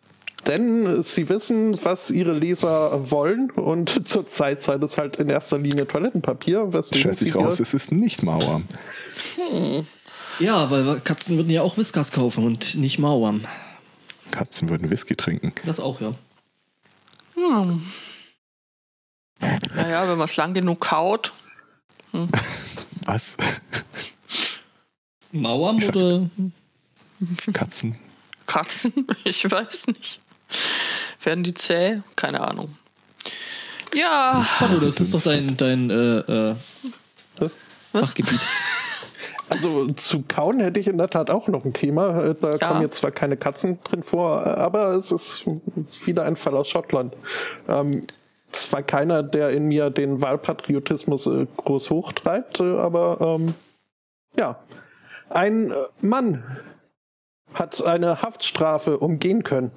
denn sie wissen, was ihre Leser wollen und zurzeit sei das halt in erster Linie Toilettenpapier. weswegen Stellt sich sie hier- raus, es ist nicht Mauer. Ja, weil Katzen würden ja auch Whiskas kaufen und nicht Mauern. Katzen würden Whisky trinken. Das auch, ja. Naja, wenn man es lang genug kaut. Was? Mauern Ich sag- oder Katzen? Katzen? Ich weiß nicht. Werden die zäh? Keine Ahnung. Ja, Spano, das ist doch dein, dein äh, äh, Was? Fachgebiet. Also zu kauen hätte ich in der Tat auch noch ein Thema. Äh, Da Ja. kommen jetzt zwar keine Katzen drin vor, äh, aber es ist wieder ein Fall aus Schottland. Ähm, zwar keiner, der in mir den Wahlpatriotismus äh, groß hochtreibt, äh, aber ähm, ja. Ein äh, Mann hat eine Haftstrafe umgehen können.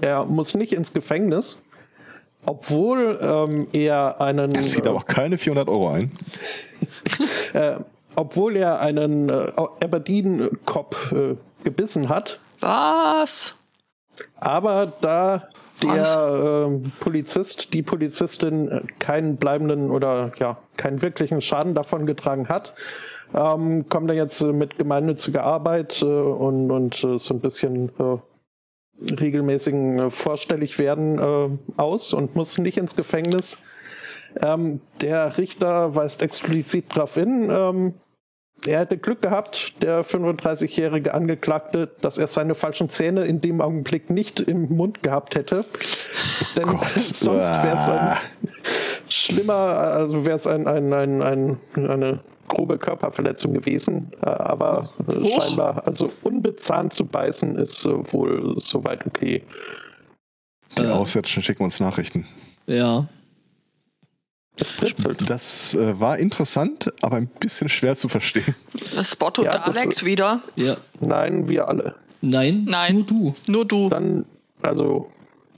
Er muss nicht ins Gefängnis, obwohl ähm, er einen Er zieht aber auch keine 400 Euro ein. äh, obwohl er einen äh, Aberdeen-Cop äh, gebissen hat. was? Aber da der ähm, Polizist, die Polizistin äh, keinen bleibenden oder ja, keinen wirklichen Schaden davon getragen hat, ähm, kommt er jetzt äh, mit gemeinnütziger Arbeit äh, und, und äh, so ein bisschen äh, regelmäßigen äh, vorstellig werden äh, aus und muss nicht ins Gefängnis. Ähm, der Richter weist explizit darauf hin, ähm, er hätte Glück gehabt, der 35-jährige Angeklagte, dass er seine falschen Zähne in dem Augenblick nicht im Mund gehabt hätte. Denn sonst wäre es ein schlimmer, also wäre es ein, ein, ein, ein, eine grobe Körperverletzung gewesen. Aber Huch. scheinbar, also unbezahnt zu beißen, ist äh, wohl soweit okay. Die Äh. Schicken uns Nachrichten. Ja. Das äh, war interessant, aber ein bisschen schwer zu verstehen. Spotto Ja, das Daleks wieder? Ja. Nein, wir alle. Nein. Nein. Nur du. Nur du. Dann, also,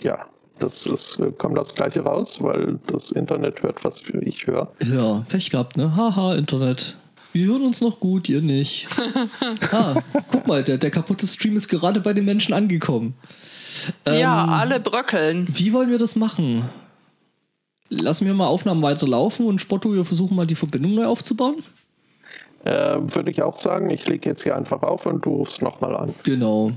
ja, das ist, äh, kommt das Gleiche raus, weil das Internet hört, was ich höre. Ja, Pech gehabt, ne? Haha, Internet. Wir hören uns noch gut, ihr nicht. ah, guck mal, der, der kaputte Stream ist gerade bei den Menschen angekommen. ja, Ähm, alle bröckeln. Wie wollen wir das machen? Lassen wir mal Aufnahmen weiterlaufen und Spotto, wir versuchen mal die Verbindung neu aufzubauen? Äh, Würde ich auch sagen, ich lege jetzt hier einfach auf und du rufst nochmal an. Genau.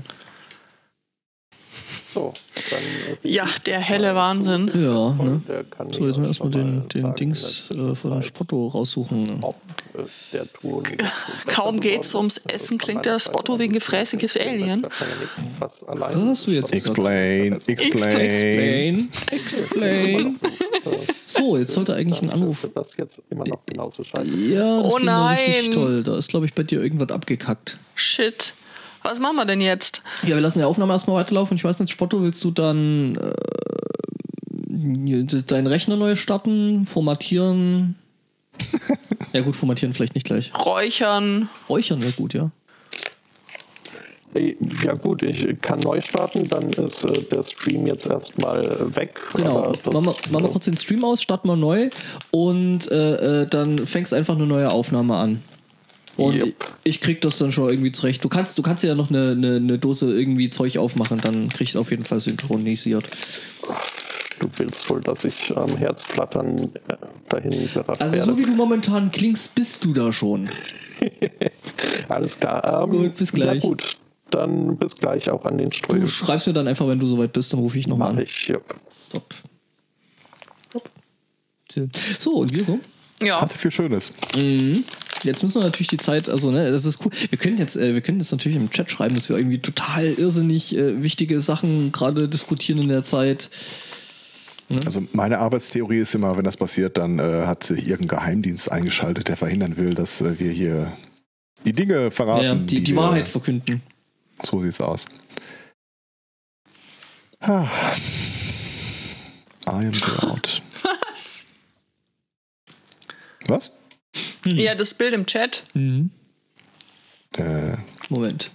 So, dann. äh, Ja, der helle Wahnsinn. Ja, ne? der kann So, mir jetzt mal erstmal den, mal den Dings äh, von dem Zeit, Spotto raussuchen. Äh, Kaum geht's ums. Essen, klingt der Spotto wie ein gefräßiges Alien. was Das hast du jetzt. Explain, explain. Explain. Explain. So, jetzt sollte eigentlich ein Anruf. Für das jetzt immer noch genauso scheiße. Ja, das Oh noch richtig nein. toll. Da ist, glaube ich, bei dir irgendwas abgekackt. Shit. Was machen wir denn jetzt? Ja, wir lassen die Aufnahme erstmal weiterlaufen. Ich weiß nicht, Spotto, willst du dann äh, deinen Rechner neu starten, formatieren? ja gut, formatieren vielleicht nicht gleich. Räuchern. Räuchern wäre gut, ja. Ey, Ja gut, ich kann neu starten, dann ist äh, der Stream jetzt erstmal äh, weg. Genau. wir, machen wir kurz den Stream aus, starten wir neu und äh, äh, dann fängst einfach eine neue Aufnahme an. Und Yep. ich, krieg das dann schon irgendwie zurecht. Du kannst, du kannst ja noch eine, eine, eine Dose irgendwie Zeug aufmachen, dann krieg ich es auf jeden Fall synchronisiert. Du willst wohl, dass ich am Herzflattern äh, dahin gerafft Also werde. so wie du momentan klingst, bist du da schon. Alles klar. Ähm, Gut, bis gleich. Ja gut, dann bis gleich auch an den Du Strömen. schreibst mir dann einfach, wenn du soweit bist, dann rufe ich nochmal Mach an. ich. Ja. Top. Top. So, und wir so? Ja, Hatte viel Schönes. Jetzt müssen wir natürlich die Zeit, also ne, das ist cool. Wir können jetzt, äh, wir können jetzt natürlich im Chat schreiben, dass wir irgendwie total irrsinnig äh, wichtige Sachen gerade diskutieren in der Zeit. Also meine Arbeitstheorie ist immer, wenn das passiert, dann äh, hat sich irgendein Geheimdienst eingeschaltet, der verhindern will, dass äh, wir hier die Dinge verraten. Ja, die, die wir- Wahrheit verkünden. So sieht's aus. Ah. I am proud. was? Was? Ja, das Bild im Chat. Mhm. Äh, Moment.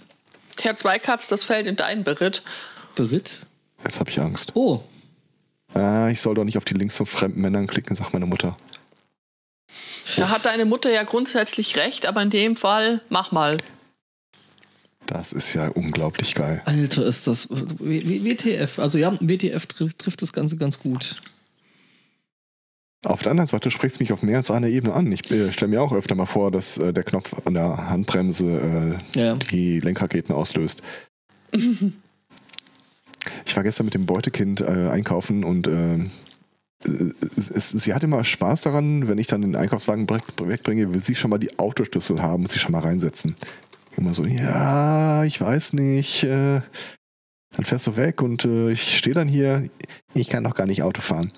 Herr Zweikatz, das fällt in deinen Beritt. Beritt? jetzt habe ich Angst. Oh, Ah, ich soll doch nicht auf die Links von fremden Männern klicken, sagt meine Mutter. Da hat deine Mutter ja grundsätzlich recht, aber in dem Fall mach mal. Das ist ja unglaublich geil. Alter, ist das. W W WTF. Also ja, WTF trifft, trifft das Ganze ganz gut. Auf der anderen Seite spricht es mich auf mehr als einer Ebene an. Ich äh, stelle mir auch öfter mal vor, dass äh, der Knopf an der Handbremse äh, Ja. die Lenkraketen auslöst. ich war gestern mit dem Beutekind äh, einkaufen und äh, es, es, sie hat immer Spaß daran, wenn ich dann den Einkaufswagen wegbringe, will sie schon mal die Autoschlüssel haben und sich schon mal reinsetzen. Immer so, ja, ich weiß nicht. Äh, dann fährst du weg und ich stehe dann hier, ich kann doch gar nicht Auto fahren.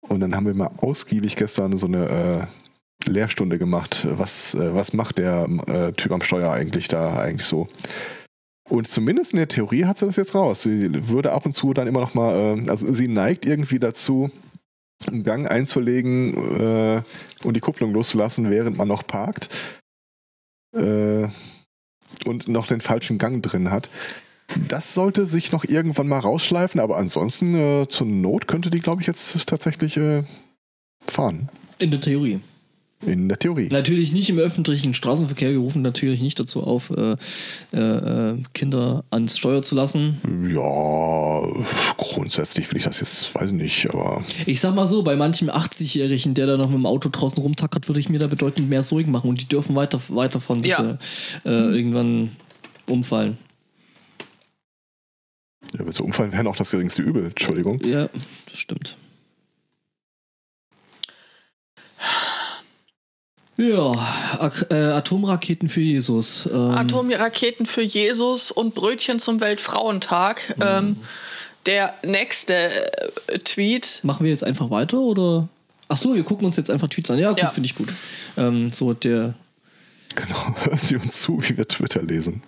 Und dann haben wir mal ausgiebig gestern so eine äh, Lehrstunde gemacht. Was, äh, was macht der äh, Typ am Steuer eigentlich da eigentlich so? Und zumindest in der Theorie hat sie das jetzt raus. Sie würde ab und zu dann immer noch mal, äh, also sie neigt irgendwie dazu, einen Gang einzulegen äh, und die Kupplung loszulassen, während man noch parkt äh, und noch den falschen Gang drin hat. Das sollte sich noch irgendwann mal rausschleifen, aber ansonsten äh, zur Not könnte die, glaube ich, jetzt tatsächlich äh, fahren. In der Theorie. In der Theorie. Natürlich nicht im öffentlichen Straßenverkehr. Wir rufen natürlich nicht dazu auf, äh, äh, äh, Kinder ans Steuer zu lassen. Ja, grundsätzlich will ich das jetzt, weiß ich nicht, aber Ich sag mal so, bei manchem 80-Jährigen, der da noch mit dem Auto draußen rumtackert, würde ich mir da bedeutend mehr Sorgen machen. Und die dürfen weiter, weiter von, bis Ja. sie äh, irgendwann umfallen. Ja, wenn sie umfallen, wären auch das geringste Übel. Entschuldigung. Ja, das stimmt. Ja, Ak äh, Atomraketen für Jesus. Ähm, Atomraketen für Jesus und Brötchen zum Weltfrauentag. Ähm, der nächste äh, Tweet. Machen wir jetzt einfach weiter oder? Ach so, wir gucken uns jetzt einfach Tweets an. Ja, gut, Ja. finde ich gut. Ähm, so der. Genau, hören Sie uns zu, wie wir Twitter lesen.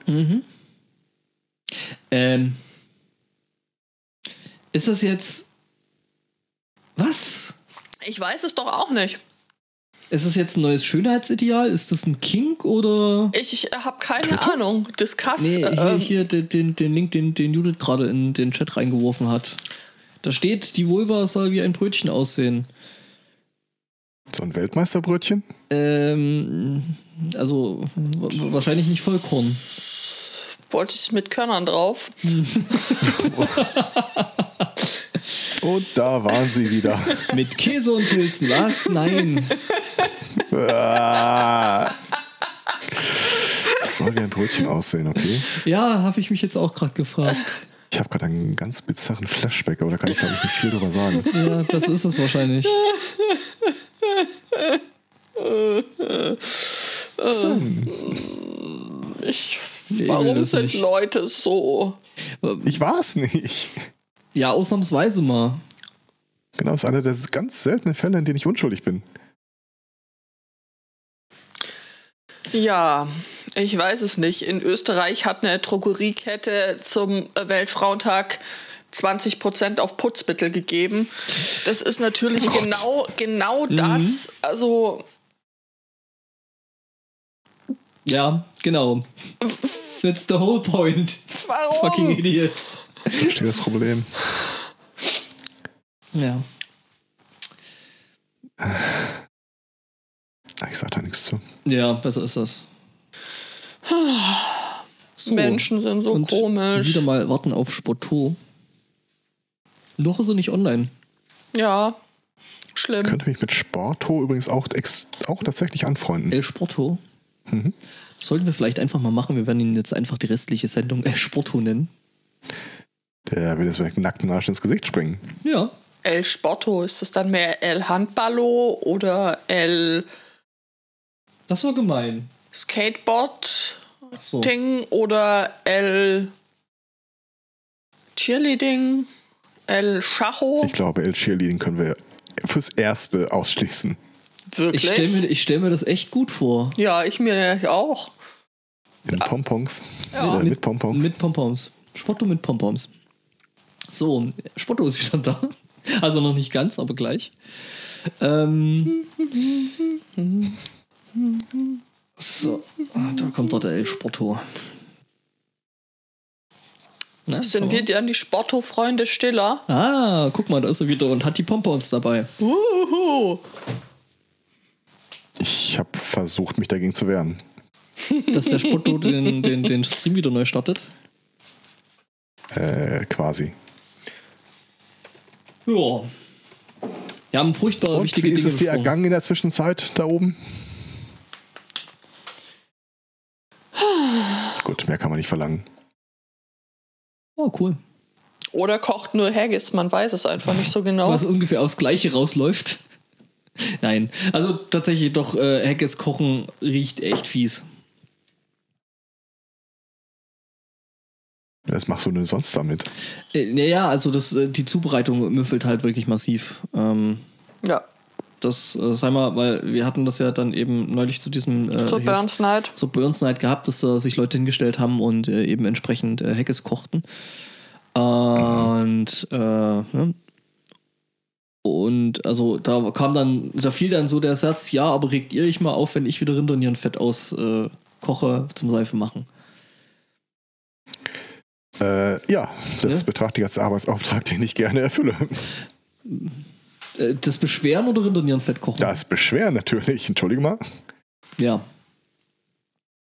Ähm, ist das jetzt? Was? Ich weiß es doch auch nicht. Ist das jetzt ein neues Schönheitsideal? Ist das ein Kink oder? Ich habe keine Ahnung. Discuss. Nee, hier, ähm, hier den, den, den Link, den, den Judith gerade in den Chat reingeworfen hat. Da steht, die Vulva soll wie ein Brötchen aussehen. So ein Weltmeisterbrötchen? Ähm, also wa- wahrscheinlich nicht Vollkorn. Wollte ich mit Körnern drauf. Und da waren sie wieder. Mit Käse und Pilzen, was? Nein. Ah. Das soll wie ein Brötchen aussehen, okay? Ja, habe ich mich jetzt auch gerade gefragt. Ich habe gerade einen ganz bizarren Flashback, aber da kann ich, glaube ich, nicht viel drüber sagen. Ja, das ist es wahrscheinlich. Ich, warum sind nicht. Leute so? Ich war es nicht. Ja, ausnahmsweise mal. Genau, das ist einer der ganz seltenen Fälle, in denen ich unschuldig bin. Ja, ich weiß es nicht. In Österreich hat eine Drogeriekette zum Weltfrauentag 20% auf Putzmittel gegeben. Das ist natürlich Oh genau, genau das. Also, Ja, genau. That's the whole point. warum? Fucking idiots. Ich verstehe das Problem. Ja. Ich sag da nichts zu. Ja, besser ist das. So. Menschen sind so Und komisch. Wieder mal warten auf Spotto. Noch ist er nicht online. Ja, schlimm. Könnte mich mit Sporto übrigens auch, auch tatsächlich anfreunden. El Sporto. Sollten wir vielleicht einfach mal machen. Wir werden ihn jetzt einfach die restliche Sendung El Sporto nennen. Der will jetzt mit nacktem Arsch ins Gesicht springen. Ja. El Sporto, ist das dann mehr El Handballo oder El Das war gemein. Skateboard so. Ding oder El Cheerleading? El Schacho? Ich glaube, El Cheerleading können wir fürs Erste ausschließen. Wirklich? Ich stelle mir, ich stell mir das echt gut vor. ja, ich mir auch. In Pompons. Ja. Äh, mit Pompons. Mit Pompons. Spotto mit Pompons. So, Spotto ist wieder da. Also noch nicht ganz, aber gleich. Ähm, so, da kommt doch der El Spotto. Na, Sind schau wir dann die Sporto-Freunde Stiller? Ah, guck mal, da ist er wieder und hat die Pompons dabei. Uhu. Ich habe versucht, mich dagegen zu wehren. Dass der Spotto den, den, den Stream wieder neu startet. Äh, quasi. Ja. Wir haben furchtbar Und wichtige wie ist Dinge es dir ergangen in der Zwischenzeit da oben? Gut, mehr kann man nicht verlangen. Oh, cool. Oder kocht nur Haggis, man weiß es einfach nicht so genau. Was ungefähr aufs Gleiche rausläuft. Nein, also tatsächlich doch, äh, Hackes Kochen riecht echt fies. Was machst du denn sonst damit? Äh, naja, also das, äh, die Zubereitung müffelt halt wirklich massiv. Ähm, Ja, das, äh, sei mal, weil wir hatten das ja dann eben neulich zu diesem äh, zur hier- Burns Night. zur Burns Night gehabt, dass da sich Leute hingestellt haben und äh, eben entsprechend äh, Hackes kochten. Und äh, ne? Und also da kam dann, da fiel dann so der Satz, ja, aber regt ihr euch mal auf, wenn ich wieder Rindernierenfett aus äh, koche zum Seife machen. Äh, ja, das Ja? betrachte ich als Arbeitsauftrag, den ich gerne erfülle. Äh, das Beschweren oder Rindernierenfett kochen? Das Beschweren natürlich, entschuldige mal. Ja.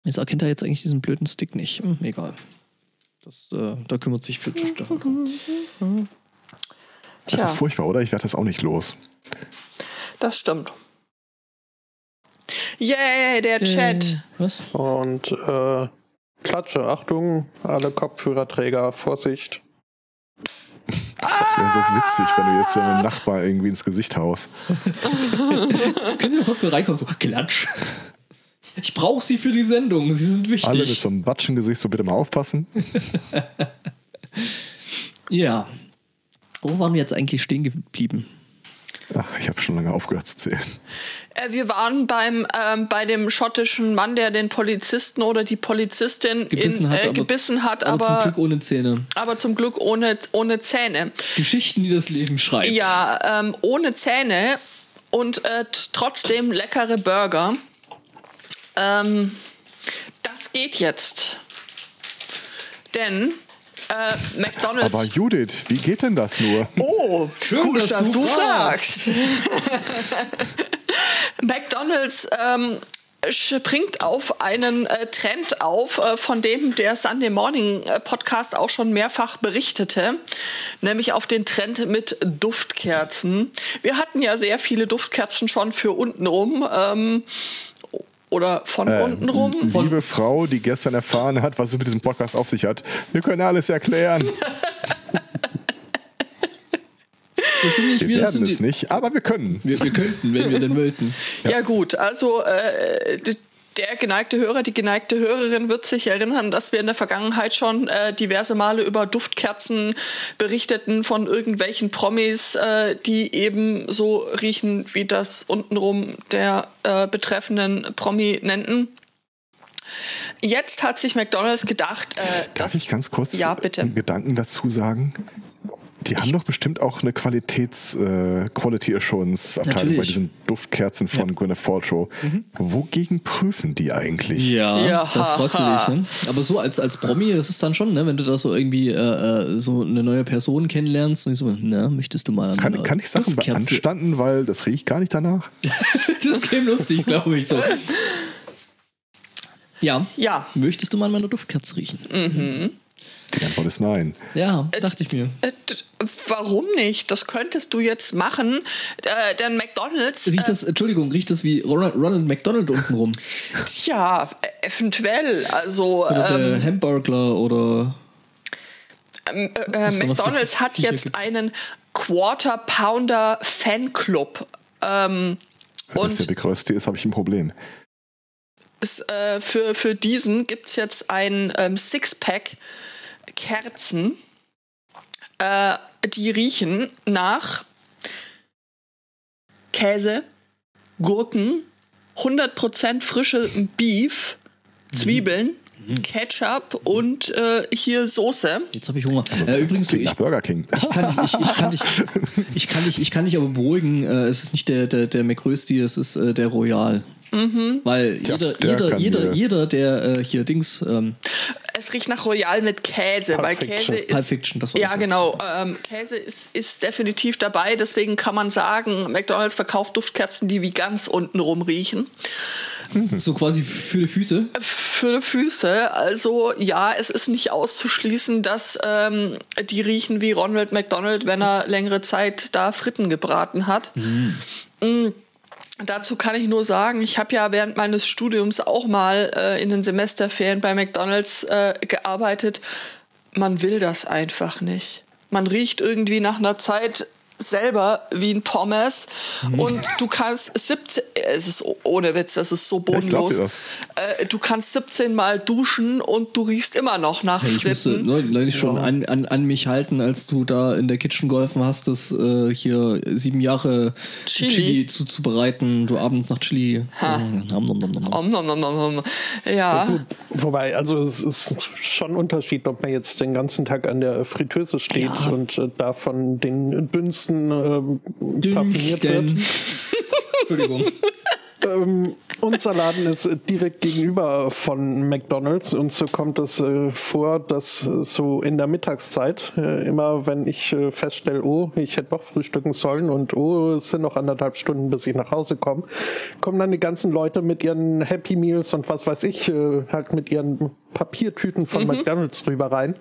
Jetzt erkennt er jetzt eigentlich diesen blöden Stick nicht. Hm, egal. Das, äh, da kümmert sich für Stefan. drum. Das Tja. ist furchtbar, oder? Ich werde das auch nicht los. Das stimmt. Yay, der Chat. Äh, was? Und äh, Klatsche, Achtung, alle Kopfhörerträger, Vorsicht. Das wäre so witzig, wenn du jetzt deinem Nachbar irgendwie ins Gesicht haust. Können Sie mal kurz mal reinkommen? So, klatsch. Ich brauche Sie für die Sendung. Sie sind Alle mit wichtig. so einem Batschengesicht, so bitte mal aufpassen. Ja. Wo waren wir jetzt eigentlich stehen geblieben? Ach, ich habe schon lange aufgehört zu zählen. Äh, wir waren beim, ähm, bei dem schottischen Mann, der den Polizisten oder die Polizistin Gebissen in, hat, äh, aber- gebissen hat, Aber, zum aber, Glück ohne Zähne. aber zum Glück ohne, ohne Zähne. Geschichten, die das Leben schreibt. Ja, ähm, ohne Zähne und äh, trotzdem leckere Burger. Ähm, das geht jetzt. Denn äh, McDonald's. Aber Judith, wie geht denn das nur? Oh, Schön, gut, dass dass, du du fragst. fragst. McDonald's ähm, springt auf einen äh, Trend auf, äh, von dem der Sunday Morning äh, Podcast auch schon mehrfach berichtete, nämlich auf den Trend mit Duftkerzen. Wir hatten ja sehr viele Duftkerzen schon für untenrum. Ähm, oder von Äh, untenrum. Liebe Frau, die gestern erfahren hat, was es mit diesem Podcast auf sich hat, wir können alles erklären. Das sind nicht Wir wir, das werden sind es die, nicht, aber wir können. Wir, wir könnten, wenn wir denn wollten. Ja, gut, also äh, der geneigte Hörer, die geneigte Hörerin wird sich erinnern, dass wir in der Vergangenheit schon äh, diverse Male über Duftkerzen berichteten von irgendwelchen Promis, äh, die eben so riechen wie das untenrum der äh, betreffenden Prominenten. Jetzt hat sich McDonald's gedacht, äh, Darf dass ich ganz kurz Ja, bitte. einen Gedanken dazu sagen? Die haben doch bestimmt auch eine Qualitäts äh, Quality Assurance Abteilung bei diesen Duftkerzen von Gwyneth Paltrow. Wogegen prüfen die eigentlich? Ja, Ja, das fragst du dich. Ne? Aber so als, als Promi ist es dann schon, ne? wenn du da so irgendwie äh, äh, so eine neue Person kennenlernst und die so, na, möchtest du mal an Kann, einer kann ich Sachen Duftkerze- beanstanden, weil das riecht gar nicht danach? Das käme lustig, glaube ich so. Ja. Ja. Möchtest du mal an meiner Duftkerze riechen? Die Antwort ist nein. Ja, dachte ich mir. Äh, warum nicht? Das könntest du jetzt machen. Äh, denn McDonalds. Riecht das, Entschuldigung, riecht das wie Ronald, Ronald McDonald untenrum? Tja, eventuell. Also. Oder ähm, der Hamburgler oder. Ähm, äh, Ist McDonalds hat jetzt einen Quarter Pounder Fanclub. Ähm, Wenn das und der Big Rösti ist, habe ich ein Problem. es, äh, für, für diesen gibt es jetzt ein ähm, Sixpack Kerzen. Äh, die riechen nach Käse, Gurken, 100% frische Beef, Zwiebeln, Ketchup und äh, hier Soße. Jetzt habe ich Hunger. Äh, übrigens, ich, Burger King. ich, kann dich, ich, ich, kann dich, ich, kann dich, ich kann dich aber beruhigen, äh, es ist nicht der, der, der McRösti, es ist äh, der Royal. Weil Tja, jeder, der jeder, jeder, jeder, der äh, hier Dings, ähm, Es riecht nach Royal mit Käse, Pulp weil Fiction. Käse ist. Pulp Fiction, das war Ja, das genau. Ähm, Käse ist, ist definitiv dabei. Deswegen kann man sagen, McDonalds verkauft Duftkerzen, die wie ganz unten rum riechen. so quasi für die Füße. Für die Füße. Also ja, es ist nicht auszuschließen, dass ähm, die riechen wie Ronald McDonald, wenn er längere Zeit da Fritten gebraten hat. Mm. Dazu kann ich nur sagen, ich habe ja während meines Studiums auch mal äh, in den Semesterferien bei McDonald's äh, gearbeitet. Man will das einfach nicht. Man riecht irgendwie nach einer Zeit selber wie ein Pommes und du kannst 17, es ist ohne Witz, das ist so ich bodenlos. Äh, du kannst 17 Mal duschen und du riechst immer noch nach Ich musste Fritten. neu- neulich schon an, an, an mich halten, als du da in der Kitchen geholfen hast, das äh, hier sieben Jahre Chili. Chili, zuzubereiten. Du abends nach Chili. Ha. Ja, Wobei, also es ist schon ein Unterschied, ob man jetzt den ganzen Tag an der Fritteuse steht Ja. und äh, da von den Dünsten ähm, parfümiert wird. Entschuldigung. Ähm, unser Laden ist direkt gegenüber von McDonalds und so kommt es äh, vor, dass äh, so in der Mittagszeit äh, immer, wenn ich äh, feststelle, oh, ich hätte doch frühstücken sollen und oh, es sind noch anderthalb Stunden, bis ich nach Hause komme, kommen dann die ganzen Leute mit ihren Happy Meals und was weiß ich, äh, halt mit ihren Papiertüten von McDonalds rüber rein.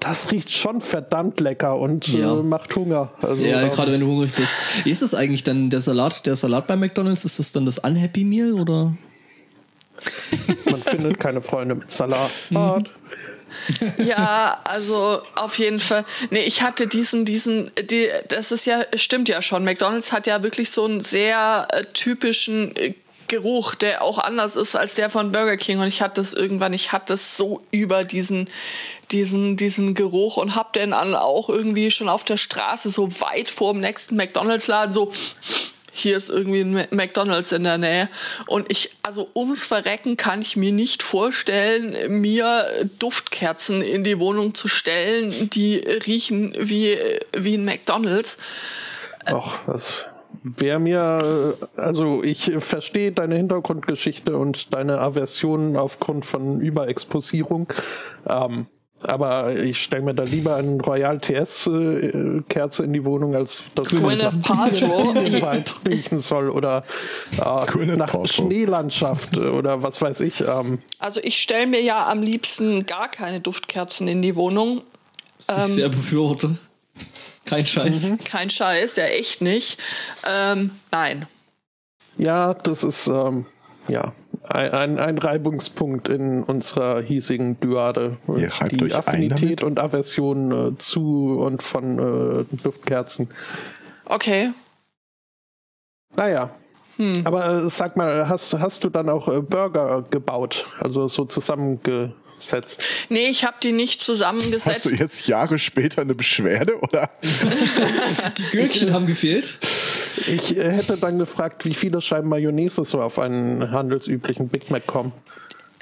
Das riecht schon verdammt lecker und Ja. äh, macht Hunger. Also, Ja, ähm, gerade wenn du hungrig bist. Wie ist das eigentlich dann, der Salat, der Salat bei McDonalds, ist das dann das Unhappy Meal oder? man findet keine Freunde mit Salat. ja, also auf jeden Fall. Nee, ich hatte diesen, diesen, die, das ist ja, stimmt ja schon. McDonalds hat ja wirklich so einen sehr äh, typischen äh, Geruch, der auch anders ist als der von Burger King. Und ich hatte das irgendwann, ich hatte das so über diesen, diesen, diesen Geruch und hab den dann auch irgendwie schon auf der Straße so weit vor dem nächsten McDonalds-Laden so hier ist irgendwie ein McDonalds in der Nähe. Und ich, also ums Verrecken kann ich mir nicht vorstellen, mir Duftkerzen in die Wohnung zu stellen, die riechen wie, wie ein McDonalds. Ach, das wäre mir, äh, also ich verstehe deine Hintergrundgeschichte und deine Aversion aufgrund von Überexposierung. Ähm, aber ich stelle mir da lieber einen Royal TS äh, Kerze in die Wohnung, als dass Gwyneth Paltrow. im Wald riechen soll oder äh, nach Paltrow. Schneelandschaft oder was weiß ich. Ähm, Also ich stelle mir ja am liebsten gar keine Duftkerzen in die Wohnung. Was ich sehr befürworte. Kein Scheiß. Kein Scheiß, ja echt nicht. Ähm, nein. Ja, das ist ähm, ja ein, ein, ein Reibungspunkt in unserer hiesigen Dyade. Ihr reibt Die euch Affinität und Aversion äh, zu und von äh, Duftkerzen. Okay. Naja. Hm. Aber äh, sag mal, hast, hast du dann auch äh, Burger gebaut? Also so zusammengesetzt? Nee, ich habe die nicht zusammengesetzt. Hast du jetzt Jahre später eine Beschwerde oder? Die Gürkchen haben gefehlt. Ich äh, hätte dann gefragt, wie viele Scheiben Mayonnaise so auf einen handelsüblichen Big Mac kommen.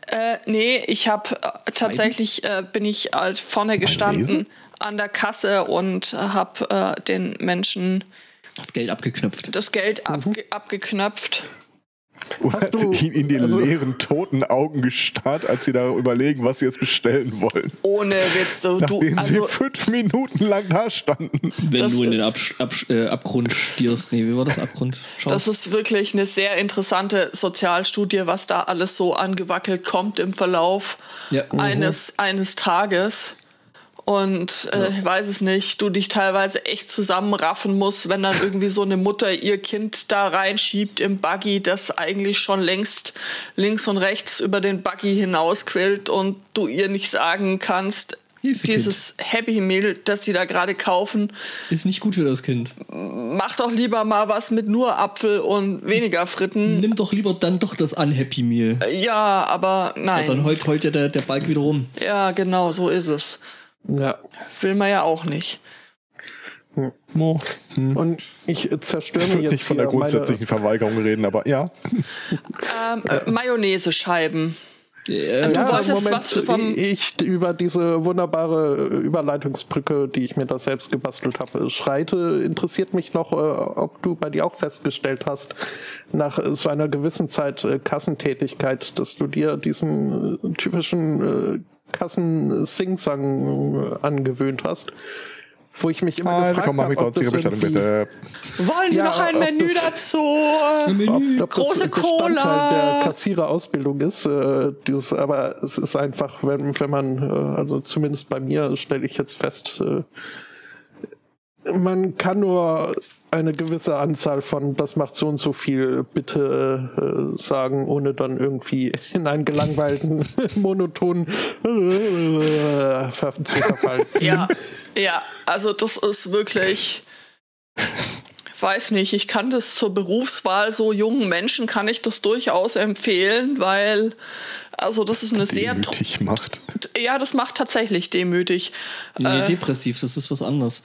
Äh, nee, ich habe äh, tatsächlich äh, bin ich äh, vorne gestanden an der Kasse und habe äh, den Menschen Das Geld abgeknüpft. das Geld abge abgeknöpft. Hast du- ihn in die also- leeren, toten Augen gestarrt, als sie da überlegen, was sie jetzt bestellen wollen. Ohne Witz, du, Nachdem also sie fünf Minuten lang da standen. Wenn Das du in den Absch Absch äh, Abgrund stierst. Nee, wie war das? Abgrund? Schaust. das ist wirklich eine sehr interessante Sozialstudie, was da alles so angewackelt kommt im Verlauf Ja. eines, eines Tages. Und äh, ich weiß es nicht, du dich teilweise echt zusammenraffen musst, wenn dann irgendwie so eine Mutter ihr Kind da reinschiebt im Buggy, das eigentlich schon längst links und rechts über den Buggy hinausquillt und du ihr nicht sagen kannst, dieses Happy Meal, das sie da gerade kaufen, Ist nicht gut für das Kind. mach doch lieber mal was mit nur Apfel und weniger Fritten. Nimm doch lieber dann doch das Unhappy Meal. Ja, aber nein. Dann heult, heult ja der, der Balk wieder rum. ja, genau, so ist es. Ja. Will man ja auch nicht. Und ich zerstöre Ich jetzt nicht von der grundsätzlichen Verweigerung reden, aber ja. Ähm, äh, Mayonnaise-Scheiben. Äh, Ja, wolltest Moment, was vom- ich über diese wunderbare Überleitungsbrücke, die ich mir da selbst gebastelt habe, schreite, interessiert mich noch, äh, ob du bei dir auch festgestellt hast, nach äh, so einer gewissen Zeit äh, Kassentätigkeit, dass du dir diesen äh, typischen äh, Kassen-Sing-Sang äh, angewöhnt hast. Wo ich mich immer Ah, gefragt habe, ob das bitte. Wollen Sie Ja, noch ein ob Menü das- dazu? Menü. ob Große das Cola. der Kassiererausbildung ist. Äh, dieses, aber es ist einfach, wenn, wenn man, äh, also zumindest bei mir stelle ich jetzt fest, äh, man kann nur eine gewisse Anzahl von das macht so und so viel bitte äh, sagen, ohne dann irgendwie in einen gelangweilten, monotonen äh, zu verfallen. Ja, ja, also das ist wirklich. Ich weiß nicht, ich kann das zur Berufswahl so jungen Menschen kann ich das durchaus empfehlen, weil also das ist eine sehr tro- Demütig macht. ja, das macht tatsächlich demütig. Nee, depressiv, das ist was anderes.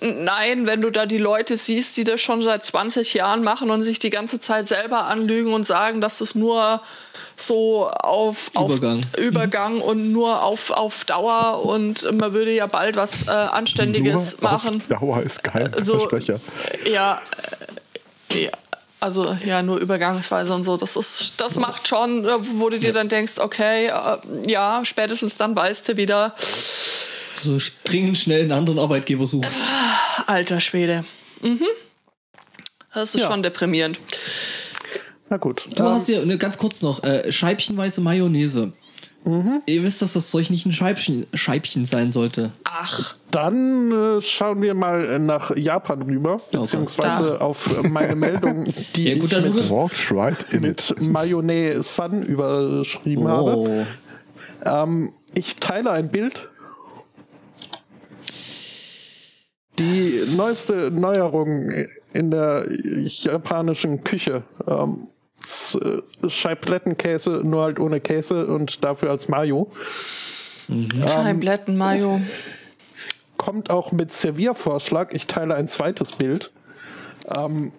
Nein, wenn du da die Leute siehst, die das schon seit 20 Jahren machen und sich die ganze Zeit selber anlügen und sagen, dass es nur so auf, auf Übergang. Übergang und nur auf, auf Dauer und man würde ja bald was äh, Anständiges Nur machen. Auf Dauer ist kein So- Versprecher. Ja, äh, ja, also ja, nur übergangsweise und so. Das ist, das macht schon, äh, wo du dir dann denkst, okay, äh, ja, spätestens dann weißt du wieder, So dringend schnell einen anderen Arbeitgeber suchst. alter Schwede. Mhm. Das ist Ja. schon deprimierend. Na gut. Du Ähm, hast hier, ne, ganz kurz noch, äh, scheibchenweise Mayonnaise. Ihr wisst, dass das Zeug nicht ein Scheibchen, Scheibchen sein sollte. Ach, Dann äh, schauen wir mal nach Japan rüber, beziehungsweise auf meine Meldung, die Ja, gut, ich mit, right mit Mayonnaise Sun überschrieben habe. Oh. Ähm, ich teile ein Bild. Die neueste Neuerung in der japanischen Küche. Ähm, äh, Scheiblettenkäse, nur halt ohne Käse und dafür als Mayo. Scheinblätten, Mayo. kommt auch mit Serviervorschlag. Ich teile ein zweites Bild. Ähm,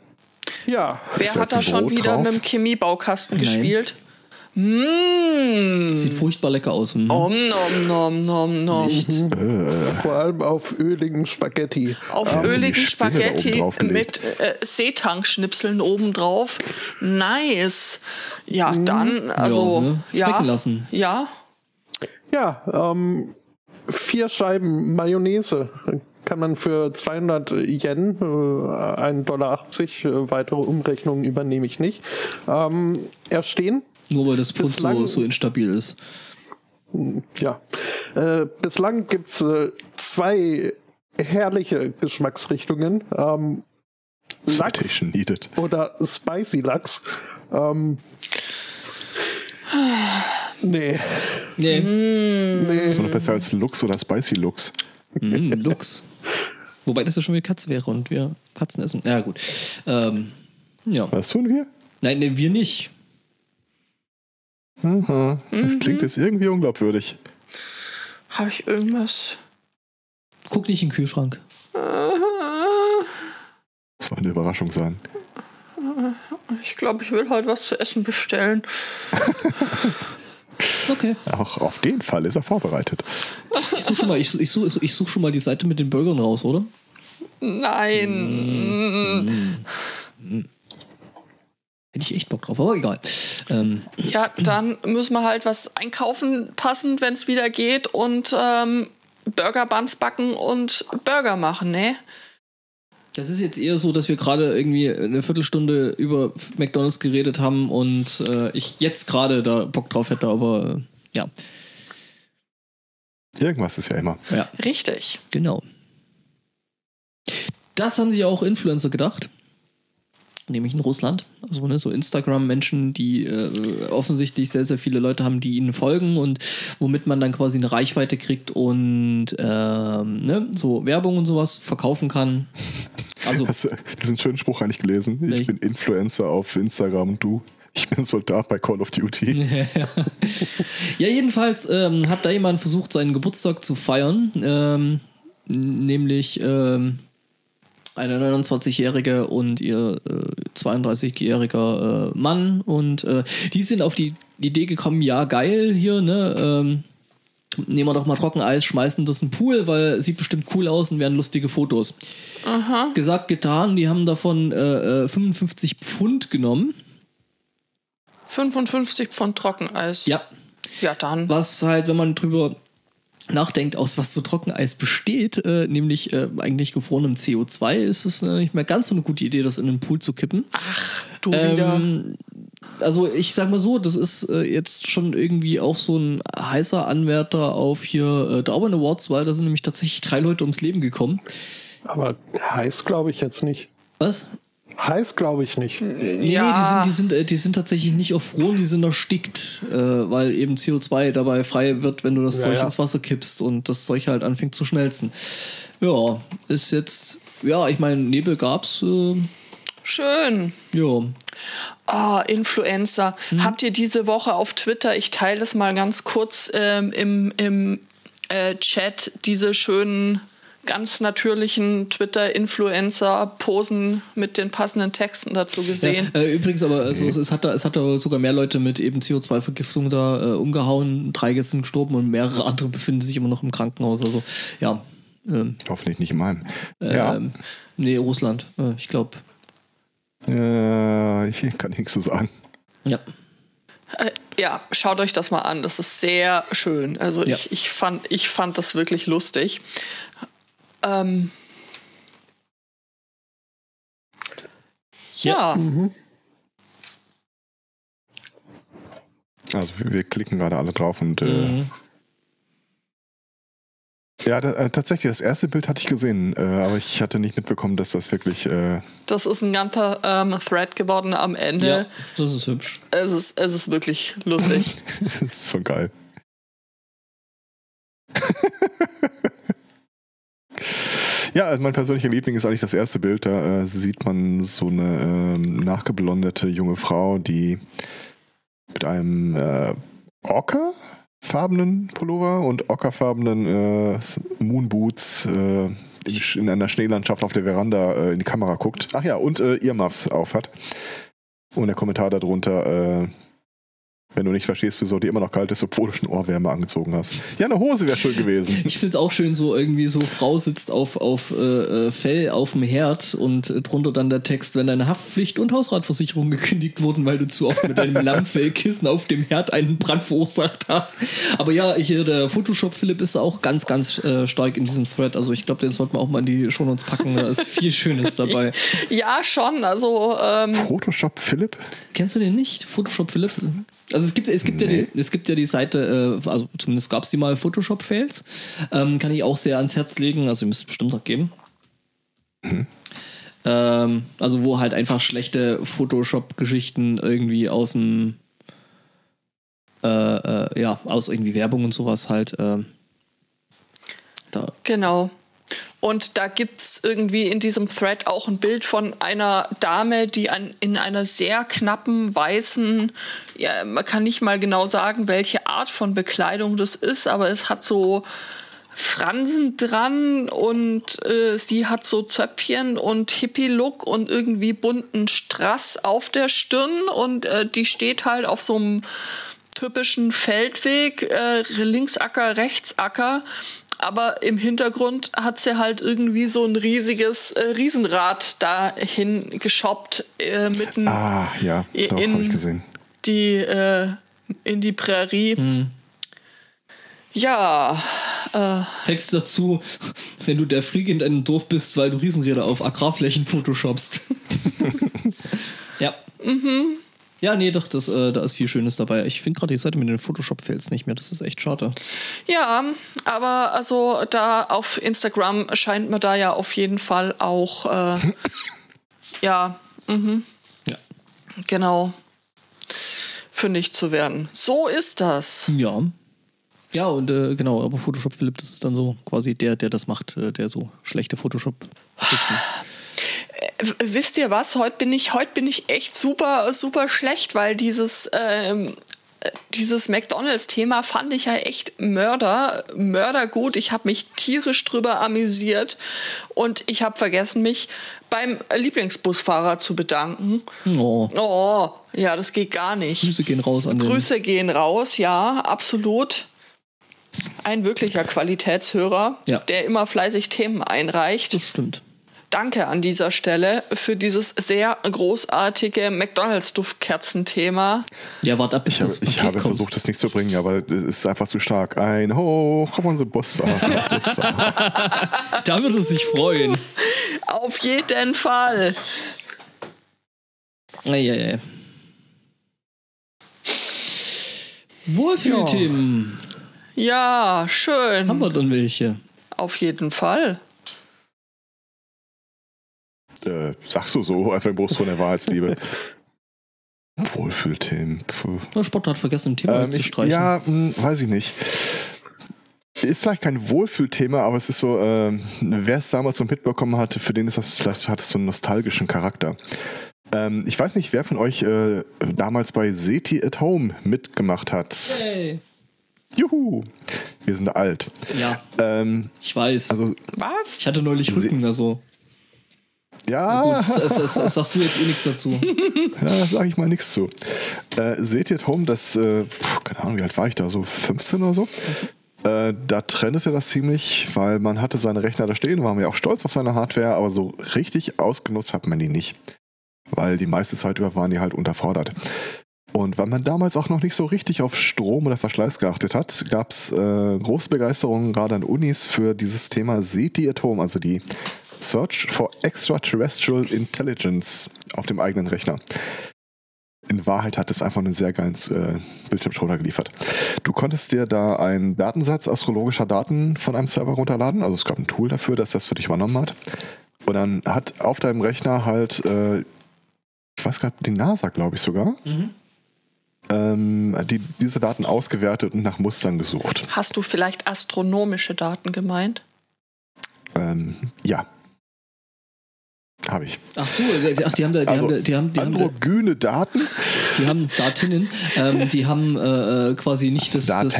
ja, Wer hat da schon Brot wieder drauf? mit dem Chemiebaukasten Nein. gespielt? Mmh. Sieht furchtbar lecker aus. Hm. Om nom nom nom nom. vor allem auf öligen Spaghetti. Auf die öligen Spaghetti drauf mit äh, Seetang-Schnipseln obendrauf. Nice. Ja, dann, also, ne? ja. Schmecken lassen. Ja. Ja, ähm, vier Scheiben Mayonnaise kann man für 200 Yen, äh, 1,80 Dollar, äh, weitere Umrechnungen übernehme ich nicht, ähm, erstehen. Nur weil das Pfund so, so instabil ist. Ja. Äh, bislang gibt's äh, zwei herrliche Geschmacksrichtungen. Ähm, Lachs Citation needed. oder Spicy Lachs. Ähm, nee, Nee, nee. Schon noch besser als Lux oder Spicy Lux. mm, Lux. Wobei das ja schon wieder Katze wäre und wir Katzen essen. Ja, gut. Ähm, ja. Was tun wir? Nein, nee, wir nicht. Aha. Das klingt jetzt irgendwie unglaubwürdig. Habe ich irgendwas? Guck nicht in den Kühlschrank. Das soll eine Überraschung sein. Ich glaube, ich will heute was zu essen bestellen. Okay. Auch auf den Fall ist er vorbereitet. Ich suche schon, mal- ich, ich such, ich such schon mal die Seite mit den Burgern raus, oder? Nein. Hätte ich echt Bock drauf, aber egal. Ähm, Ja, dann müssen wir halt was einkaufen, passend, wenn es wieder geht und ähm, Burger Buns backen und Burger machen, ne? das ist jetzt eher so, dass wir gerade irgendwie eine Viertelstunde über McDonalds geredet haben und äh, ich jetzt gerade da Bock drauf hätte, aber äh, ja. Irgendwas ist ja immer. Ja, Richtig. genau. Das haben sich auch Influencer gedacht. Nämlich in Russland. Also ne, so Instagram-Menschen, die äh, offensichtlich sehr, sehr viele Leute haben, die ihnen folgen und womit man dann quasi eine Reichweite kriegt und ähm, ne, so Werbung und sowas verkaufen kann. Also Hast du diesen schönen Spruch eigentlich gelesen? Ich Welchen? bin Influencer auf Instagram und du? Ich bin Soldat bei Call of Duty. Ja, jedenfalls ähm, hat da jemand versucht, seinen Geburtstag zu feiern. Ähm, nämlich ähm, eine 29-Jährige und ihr äh, 32-jähriger äh, Mann. Und äh, die sind auf die Idee gekommen, ja, geil hier, ne? Ähm, nehmen wir doch mal Trockeneis, schmeißen das in den Pool, weil sieht bestimmt cool aus und werden lustige Fotos. Gesagt, getan, die haben davon äh, äh, 55 Pfund genommen. 55 Pfund Trockeneis. Ja, Ja, dann. was halt, wenn man drüber nachdenkt, aus was so Trockeneis besteht, äh, nämlich äh, eigentlich gefrorenem CO2, ist es äh, nicht mehr ganz so eine gute Idee, das in den Pool zu kippen. Du wieder. Ähm, also ich sag mal so, das ist äh, jetzt schon irgendwie auch so ein heißer Anwärter auf hier äh, Auburn Awards, weil da sind nämlich tatsächlich drei Leute ums Leben gekommen. Aber heiß glaube ich jetzt nicht. Was? Heiß glaube ich nicht. Nee, Ja. nee, die sind, die, sind, äh, die sind tatsächlich nicht erfroren, die sind erstickt, äh, weil eben CO2 dabei frei wird, wenn du das Ja, Zeug ja. ins Wasser kippst und das Zeug halt anfängt zu schmelzen. Ja, ist jetzt, ja, ich meine, Nebel gab's, äh, Schön. ja. Ah, Influencer. Mhm. Habt ihr diese Woche auf Twitter, ich teile das mal ganz kurz ähm, im, im äh, Chat, diese schönen, ganz natürlichen Twitter-Influencer-Posen mit den passenden Texten dazu gesehen? Ja, äh, übrigens, aber also, es, es, hat da, es hat da sogar mehr Leute mit eben CO2-Vergiftung da äh, umgehauen. Drei sind gestorben und mehrere andere befinden sich immer noch im Krankenhaus. Also, ja. Ähm, Hoffentlich nicht in meinem. ähm, Nee, Russland. Äh, ich glaube. Ja. Äh, ich kann nichts zu sagen. Ja. Äh, ja, schaut euch das mal an. Das ist sehr schön. Also Ja. ich, ich, fand, ich fand das wirklich lustig. Ähm, ja, Also wir, wir klicken gerade alle drauf und äh, Mhm. ja, da, äh, tatsächlich, das erste Bild hatte ich gesehen, äh, aber ich hatte nicht mitbekommen, dass das wirklich äh, das ist ein ganzer ähm, Thread geworden am Ende. ja, das ist hübsch. Es, ist, es ist wirklich lustig. das ist so geil. Ja, also mein persönlicher Liebling ist eigentlich das erste Bild. Da äh, sieht man so eine ähm, nachgeblondete junge Frau, die mit einem äh, ockerfarbenen Pullover und ockerfarbenen äh, Moonboots äh, in, in einer Schneelandschaft auf der Veranda äh, in die Kamera guckt. Ach ja, und äh, Earmuffs aufhat. Und der Kommentar darunter, äh, wenn du nicht verstehst, wieso dir immer noch kalt ist, obwohl du schon Ohrwärme angezogen hast. Ja, eine Hose wäre schön gewesen. Ich finde es auch schön, so irgendwie so Frau sitzt auf, auf äh, äh, Fell auf dem Herd und äh, drunter dann der Text, wenn deine Haftpflicht und Hausratversicherung gekündigt wurden, weil du zu oft mit deinem Lammfellkissen auf dem Herd einen Brand verursacht hast. Aber ja, hier der Photoshop Philipp ist auch ganz, ganz äh, stark in diesem Thread. Also ich glaube, den sollten wir auch mal in die Shownotes packen. Da ist viel Schönes dabei. ja, schon. Also, ähm, Photoshop Philipp? Kennst du den nicht? Photoshop Philipp? Also es gibt, es gibt, ja, die, es gibt ja die Seite, äh, also zumindest gab es die mal Photoshop-Fails. Ähm, kann ich auch sehr ans Herz legen. Also ihr müsst es bestimmt auch geben. Ähm, also wo halt einfach schlechte Photoshop-Geschichten irgendwie aus dem äh, äh, ja, aus irgendwie Werbung und sowas halt ähm, da Genau. Und da gibt es irgendwie in diesem Thread auch ein Bild von einer Dame, die an, in einer sehr knappen weißen, ja, man kann nicht mal genau sagen, welche Art von Bekleidung das ist, aber es hat so Fransen dran und äh, sie hat so Zöpfchen und Hippie-Look und irgendwie bunten Strass auf der Stirn und äh, die steht halt auf so einem typischen Feldweg, äh, Linksacker, Rechtsacker. Aber im Hintergrund hat sie halt irgendwie so ein riesiges äh, Riesenrad dahin geschoppt, äh, mitten Ah, ja, doch, In- habe ich gesehen. die, äh, in die Prärie. Ja, Text dazu, wenn du der Freak in deinem Dorf bist, weil du Riesenräder auf Agrarflächen photoshopst. ja. Ja, nee, doch, das, äh, da ist viel Schönes dabei. Ich finde gerade die Seite mit den Photoshop-Fails nicht mehr. Das ist echt schade. Ja, aber also da auf Instagram scheint mir da ja auf jeden Fall auch, äh, ja, mhm, Ja. genau, fündig zu werden. So ist das. Ja. Ja, und äh, genau, aber Photoshop Philipp, das ist dann so quasi der, der das macht, äh, der so schlechte Photoshop. Wisst ihr was? Heute bin ich, heute bin ich echt super, super schlecht, weil dieses, ähm, äh, dieses McDonalds-Thema fand ich ja echt Mörder, Mörder gut. Ich habe mich tierisch drüber amüsiert und ich habe vergessen, mich beim Lieblingsbusfahrer zu bedanken. Oh, Oh, ja, das geht gar nicht. Grüße gehen raus an den. Grüße gehen raus, ja, absolut. Ein wirklicher Qualitätshörer, Ja. der immer fleißig Themen einreicht. Das stimmt. Danke an dieser Stelle für dieses sehr großartige McDonalds-Duftkerzen-Thema. Ja, warte ab, bis Ich habe, das ich Paket habe kommt. versucht, das nicht zu bringen, aber es ist einfach zu stark. Ein Hoch auf unsere Busfahrer. Busfahrer. Da würde es sich freuen. Auf jeden Fall. Eieiei. Wohlfühlthemen. Ja, schön. Haben wir dann welche? Auf jeden Fall. Äh, sagst du so, einfach im Brustton der Wahrheitsliebe. Wohlfühlthemen. Der Sport hat vergessen, ein Thema Ähm, zu ich, streichen. ja, hm, weiß ich nicht. Ist vielleicht kein Wohlfühlthema, aber es ist so, ähm, wer es damals so mitbekommen hat, für den ist das vielleicht hat es so einen nostalgischen Charakter. Ähm, ich weiß nicht, wer von euch äh, damals bei SETI at Home mitgemacht hat. Hey. Juhu! Wir sind alt. Ja, Ähm, ich weiß. also, Was? ich hatte neulich Rücken, also. Ja, Gut, das, das, das sagst du jetzt eh nichts dazu. Ja, sage ich mal nichts zu. Äh, seht ihr at Home, das, äh, keine Ahnung, wie alt war ich da, so 15 oder so? Äh, da trennte das ziemlich, weil man hatte seine Rechner da stehen, war mir auch stolz auf seine Hardware, aber so richtig ausgenutzt hat man die nicht. Weil die meiste Zeit über waren die halt unterfordert. Und weil man damals auch noch nicht so richtig auf Strom oder Verschleiß geachtet hat, gab es äh, große Begeisterung gerade an Unis für dieses Thema SETI at Home, also die Search for Extraterrestrial Intelligence auf dem eigenen Rechner. In Wahrheit hat es einfach einen sehr geilen äh, Bildschirmschoner geliefert. Du konntest dir da einen Datensatz astrologischer Daten von einem Server runterladen. Also es gab ein Tool dafür, das das für dich übernommen hat. Und dann hat auf deinem Rechner halt, äh, ich weiß nicht, die NASA, glaube ich sogar, ähm, die, diese Daten ausgewertet und nach Mustern gesucht. Hast du vielleicht astronomische Daten gemeint? Ähm, ja. Habe ich. Ach so, ach, die haben da, die Also, haben da, die haben, die haben, Androgyne Daten? die haben Datinnen, ähm, die haben äh, äh, quasi nicht das, das,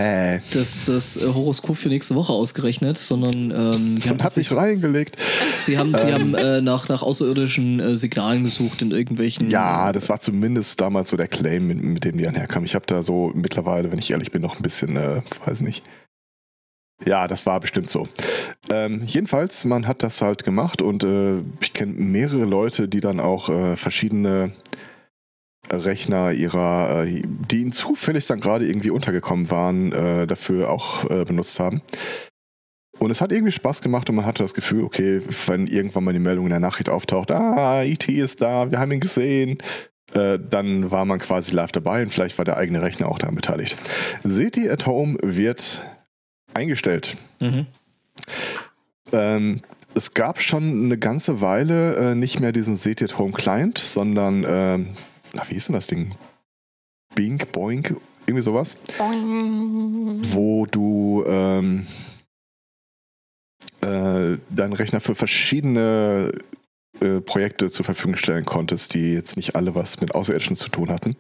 das, das äh, Horoskop für nächste Woche ausgerechnet, sondern ähm, die haben hat sich reingelegt. Sie haben, sie haben äh, nach, nach außerirdischen äh, Signalen gesucht in irgendwelchen. Ja, das war zumindest damals so der Claim, mit, mit dem die anherkamen. Ich habe da so mittlerweile, wenn ich ehrlich bin, noch ein bisschen, äh, weiß nicht. Ja, das war bestimmt so. Ähm, jedenfalls, man hat das halt gemacht und äh, ich kenne mehrere Leute, die dann auch äh, verschiedene Rechner ihrer, äh, die ihnen zufällig dann gerade irgendwie untergekommen waren, äh, dafür auch äh, benutzt haben. Und es hat irgendwie Spaß gemacht und man hatte das Gefühl, okay, wenn irgendwann mal die Meldung in der Nachricht auftaucht, ah, IT ist da, wir haben ihn gesehen, äh, dann war man quasi live dabei und vielleicht war der eigene Rechner auch daran beteiligt. SETI at Home wird eingestellt. Mhm. Ähm, es gab schon eine ganze Weile äh, nicht mehr diesen at Home Client, sondern, ähm, ach, wie hieß denn das Ding? Bink, Boink, irgendwie sowas, wo du ähm, äh, deinen Rechner für verschiedene äh, Projekte zur Verfügung stellen konntest, die jetzt nicht alle was mit Außerirdischen zu tun hatten.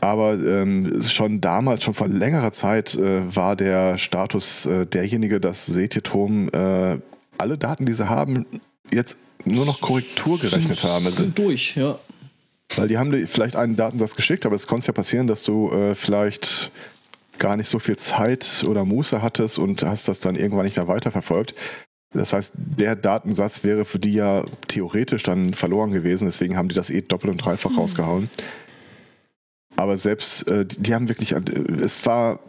Aber ähm, schon damals, schon vor längerer Zeit, äh, war der Status äh, derjenige, dass Setiatom äh, alle Daten, die sie haben, jetzt nur noch Korrektur gerechnet haben. Also, Sind durch, ja. weil die haben dir vielleicht einen Datensatz geschickt, aber es konnte ja passieren, dass du äh, vielleicht gar nicht so viel Zeit oder Muße hattest und hast das dann irgendwann nicht mehr weiterverfolgt. Das heißt, der Datensatz wäre für die ja theoretisch dann verloren gewesen, deswegen haben die das eh doppelt und dreifach rausgehauen. Aber selbst, äh, die die haben wirklich, äh, es war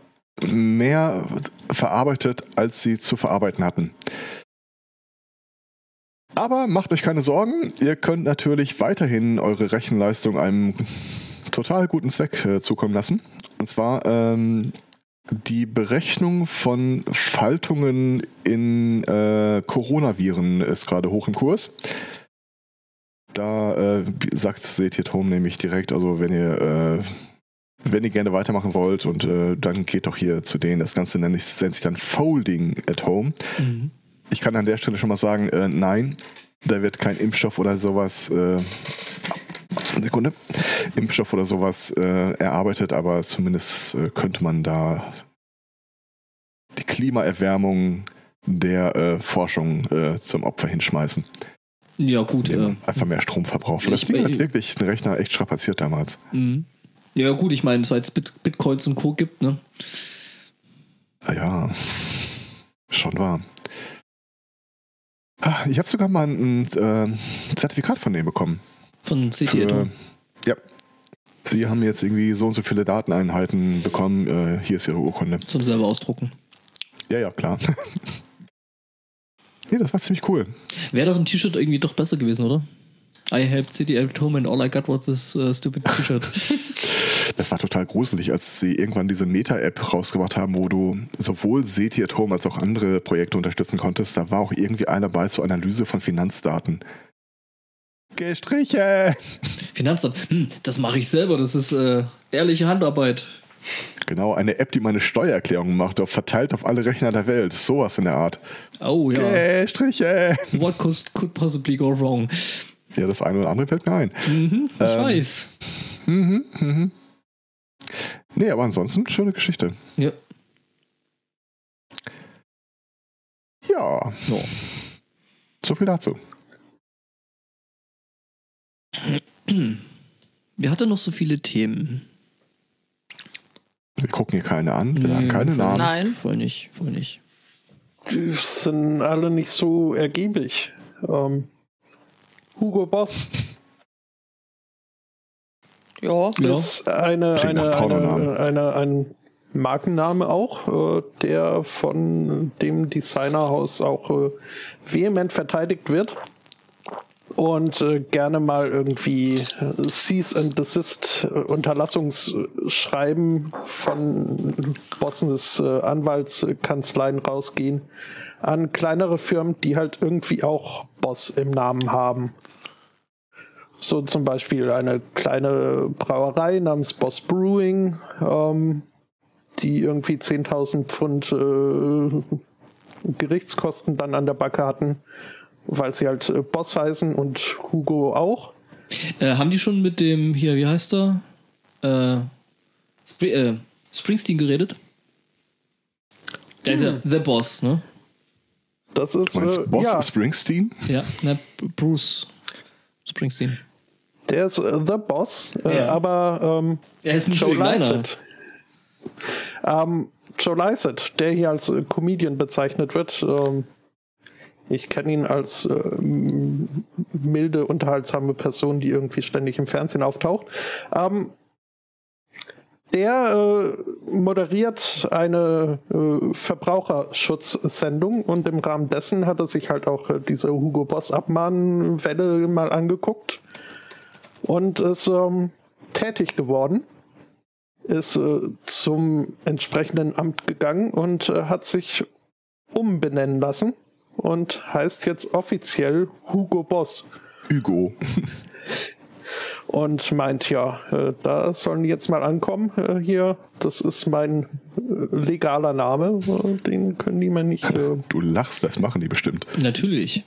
mehr verarbeitet, als sie zu verarbeiten hatten. Aber macht euch keine Sorgen, ihr könnt natürlich weiterhin eure Rechenleistung einem total guten Zweck äh, zukommen lassen. Und zwar ähm, die Berechnung von Faltungen in äh, Coronaviren ist gerade hoch im Kurs. Da äh, sagt Seht Home nämlich direkt, also wenn ihr äh, wenn ihr gerne weitermachen wollt und äh, dann geht doch hier zu denen. Das Ganze nennt, nennt sich dann Folding at Home. Mhm. Ich kann an der Stelle schon mal sagen, äh, nein, da wird kein Impfstoff oder sowas, äh, Sekunde, Impfstoff oder sowas äh, erarbeitet, aber zumindest äh, könnte man da die Klimaerwärmung der äh, Forschung zum Opfer hinschmeißen. Ja, gut. Ja. Einfach mehr Stromverbrauch. Das Ding hat wirklich den Rechner echt strapaziert damals. Mhm. Ja, gut, ich meine, seit es Bit Bitcoins und Co. gibt, ne? Ja, schon wahr. Ah, ich habe sogar mal ein, äh, Zertifikat von denen bekommen. Von CT Ja. Sie haben jetzt irgendwie so und so viele Dateneinheiten bekommen. Äh, hier ist Ihre Urkunde. Zum selber ausdrucken. Ja, ja, klar. nee, das war ziemlich cool. Wäre doch ein T-Shirt irgendwie doch besser gewesen, oder? I helped City at home and all I got was this uh, stupid T-Shirt. Das war total gruselig, als sie irgendwann diese Meta-App rausgebracht haben, wo du sowohl SETI at Home als auch andere Projekte unterstützen konntest. Da war auch irgendwie einer bei zur Analyse von Finanzdaten. Gestriche! Finanzdaten, hm, das mache ich selber, das ist äh, ehrliche Handarbeit. Genau, eine App, die meine Steuererklärung macht, verteilt auf alle Rechner der Welt. Sowas in der Art. Oh ja. Gestriche! What could, could possibly go wrong? Ja, das eine oder andere fällt mir ein. Mhm, ich ähm, weiß. Mhm, mhm. Nee, aber ansonsten schöne Geschichte. Ja. Ja. No. So viel dazu. Wir hatten noch so viele Themen. Wir gucken hier keine an, wir nee, haben keine Namen. Nein, voll nicht, voll nicht. Die sind alle nicht so ergiebig. Ähm, Hugo Boss ja. Ist eine, eine, eine, eine, ein Markenname auch, äh, der von dem Designerhaus auch äh, vehement verteidigt wird und äh, gerne mal irgendwie Cease and Desist Unterlassungsschreiben von Bossen des Anwaltskanzleien rausgehen an kleinere Firmen, die halt irgendwie auch Boss im Namen haben. So zum Beispiel eine kleine Brauerei namens Boss Brewing, ähm, die irgendwie 10.000 Pfund äh, Gerichtskosten dann an der Backe hatten, weil sie halt äh, Boss heißen und Hugo auch. Äh, haben die schon mit dem, hier, wie heißt er? Äh, Spr äh, Springsteen geredet? Der hm. ist ja hm. The Boss, ne? Das ist. Meinst Boss ja. Springsteen? Ja, ne, Bruce Springsteen. Der ist äh, The Boss, äh, ja. aber ähm, er ist nicht Joe Lycett. Ähm, Joe Lycett, der hier als äh, Comedian bezeichnet wird. Ähm, ich kenne ihn als äh, milde, unterhaltsame Person, die irgendwie ständig im Fernsehen auftaucht. Ähm, der äh, moderiert eine äh, Verbraucherschutzsendung und im Rahmen dessen hat er sich halt auch äh, diese Hugo Boss Abmahnwelle mal angeguckt und ist ähm, tätig geworden, ist äh, zum entsprechenden Amt gegangen und äh, hat sich umbenennen lassen und heißt jetzt offiziell Hugo Boss. Hugo. und meint, ja, äh, da sollen die jetzt mal ankommen äh, hier. Das ist mein äh, legaler Name, äh, den können die mir nicht. Äh, du lachst, das machen die bestimmt. Natürlich.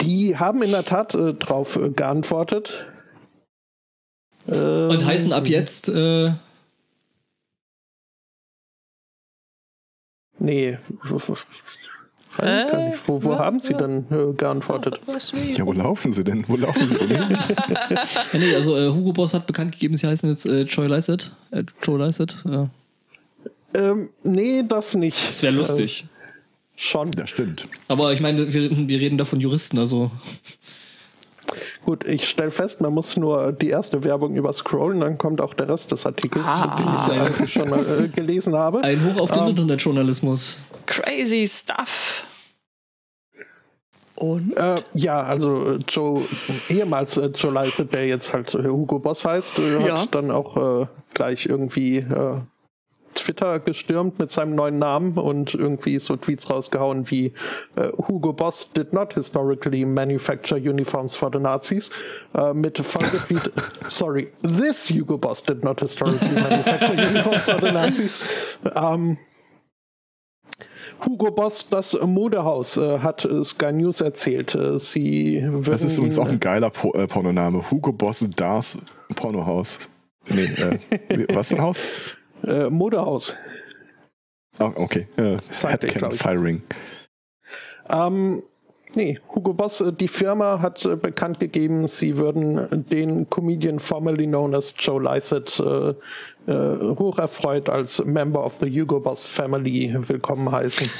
Die haben in der Tat äh, drauf geantwortet. Und heißen ab jetzt. Äh nee. Äh, wo, wo haben Sie denn äh, geantwortet? Ja, wo laufen Sie denn? Wo laufen Sie denn hin? ja, nee, also äh, Hugo Boss hat bekannt gegeben, Sie heißen jetzt äh, Joy Lycett. Äh, Joe Lycett, ja. Ähm, nee, das nicht. Das wäre lustig. Äh, schon. Das stimmt. Aber ich meine, wir, wir reden da von Juristen, also. Gut, ich stelle fest, man muss nur die erste Werbung überscrollen, dann kommt auch der Rest des Artikels, ah, den ich ja schon mal äh, gelesen habe. Ein Hoch auf den ähm, Internetjournalismus. Crazy stuff. Und? Äh, ja, also äh, Joe, ehemals äh, Joe Lycett, der jetzt halt äh, Hugo Boss heißt, äh, Ja. hat dann auch äh, gleich irgendwie äh, Twitter gestürmt mit seinem neuen Namen und irgendwie so Tweets rausgehauen wie Hugo Boss did not historically manufacture uniforms for the Nazis mit Folgetweet sorry, this Hugo Boss did not historically manufacture uniforms for the Nazis ähm, Hugo Boss, das Modehaus, äh, hat äh, Sky News erzählt. Äh, sie Das ist übrigens auch ein geiler po äh, Pornoname. Hugo Boss Das Pornohaus. Nee, äh, was für ein Haus? äh, Modehaus. Ah, okay. Äh, Headcan. Firing. Ähm, nee, Hugo Boss, äh, die Firma hat äh, bekannt gegeben, sie würden den Comedian formerly known as Joe Lycett äh, äh, hocherfreut als Member of the Hugo Boss Family willkommen heißen.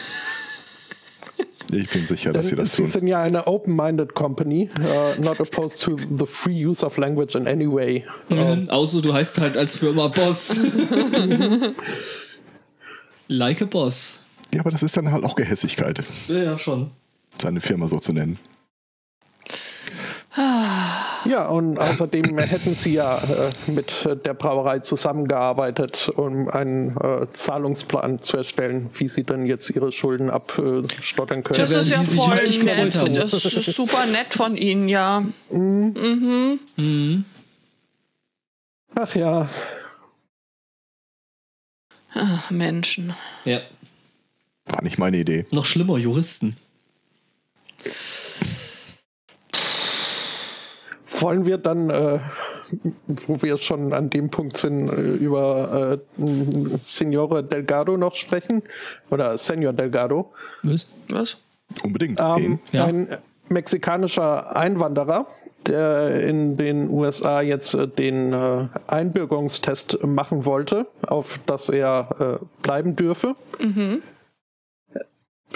Ich bin sicher, dass sie das sie tun. sind ja eine open-minded company, uh, not opposed to the free use of language in any way. Ähm, außer du heißt halt als Firma Boss. like a Boss. Ja, aber das ist dann halt auch Gehässigkeit, Ja, ja, schon. Seine Firma so zu nennen. Ja, und außerdem hätten sie ja äh, mit der Brauerei zusammengearbeitet, um einen äh, Zahlungsplan zu erstellen, wie sie dann jetzt ihre Schulden abstottern können. Das werden ist ja voll nett. haben. Das ist super nett von Ihnen, ja. Ach ja, Ach, Menschen. Ja. War nicht meine Idee. Noch schlimmer, Juristen. Wollen wir dann, äh, wo wir schon an dem Punkt sind, äh, über äh, Signore Delgado noch sprechen? Oder Senor Delgado? Was? Was? Unbedingt. Ähm, Wen? Ja. Ein mexikanischer Einwanderer, der in den USA jetzt äh, den äh, Einbürgerungstest machen wollte, auf dass er äh, bleiben dürfe.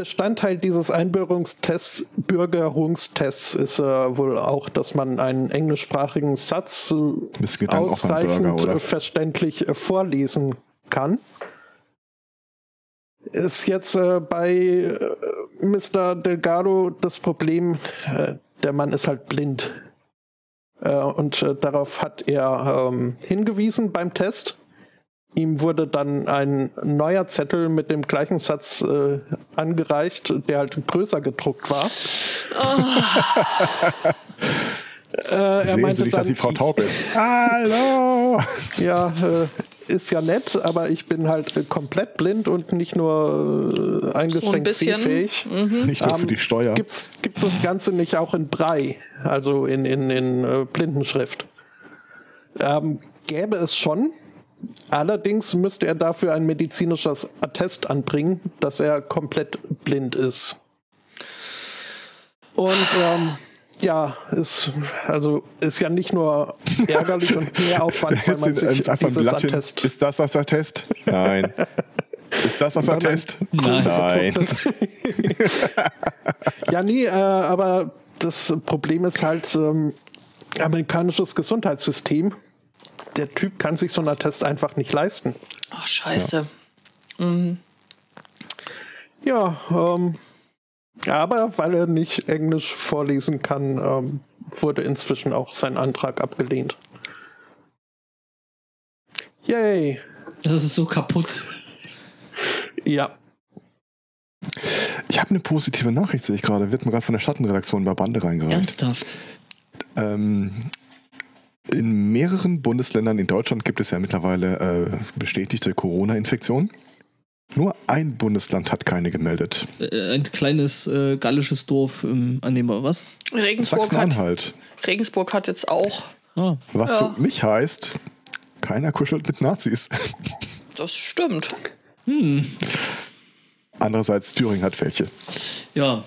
Bestandteil dieses Einbürgerungstests, Bürgerungstests ist äh, wohl auch, dass man einen englischsprachigen Satz äh, ausreichend Burger, äh, verständlich äh, vorlesen kann. Ist jetzt äh, bei Mr. Delgado das Problem, äh, der Mann ist halt blind. Und darauf hat er ähm, hingewiesen beim Test. Ihm wurde dann ein neuer Zettel mit dem gleichen Satz äh, angereicht, der halt größer gedruckt war. äh, er Sehen meinte Sie nicht, dass die Frau taub ist? Hallo! ja, äh, ist ja nett, aber ich bin halt äh, komplett blind und nicht nur äh, eingeschränkt bisschen, sehfähig. Nicht nur für die Steuer. Gibt's, gibt's das Ganze nicht auch in Brei, also in, in, in äh, Blindenschrift? Ähm, gäbe es schon. Allerdings müsste er dafür ein medizinisches Attest anbringen, dass er komplett blind ist. Und ähm, ja, ist, also ist ja nicht nur ärgerlich und mehr Aufwand, weil man sich ist einfach ein dieses Blattchen. Attest Ist das das Attest? Nein. Ist das das. Attest? Nein. Nein. Ja, nee, äh, aber das Problem ist halt ähm, amerikanisches Gesundheitssystem. Der Typ kann sich so einen Attest einfach nicht leisten. Ach, scheiße. Ja, ähm, aber weil er nicht Englisch vorlesen kann, ähm, wurde inzwischen auch sein Antrag abgelehnt. Yay. Das ist so kaputt. Ja. Ich habe eine positive Nachricht, sehe ich gerade. Wird mir gerade von der Schattenredaktion bei Bande reingereicht. Ernsthaft. Ähm, in mehreren Bundesländern in Deutschland gibt es ja mittlerweile äh, bestätigte Corona-Infektionen. Nur ein Bundesland hat keine gemeldet. Äh, ein kleines äh, gallisches Dorf im Annehmer, was? Regensburg hat, Sachsen-Anhalt. Regensburg hat jetzt auch. Ah, Was Ja. für mich heißt, keiner kuschelt mit Nazis. Das stimmt. Andererseits, Thüringen hat welche. ja.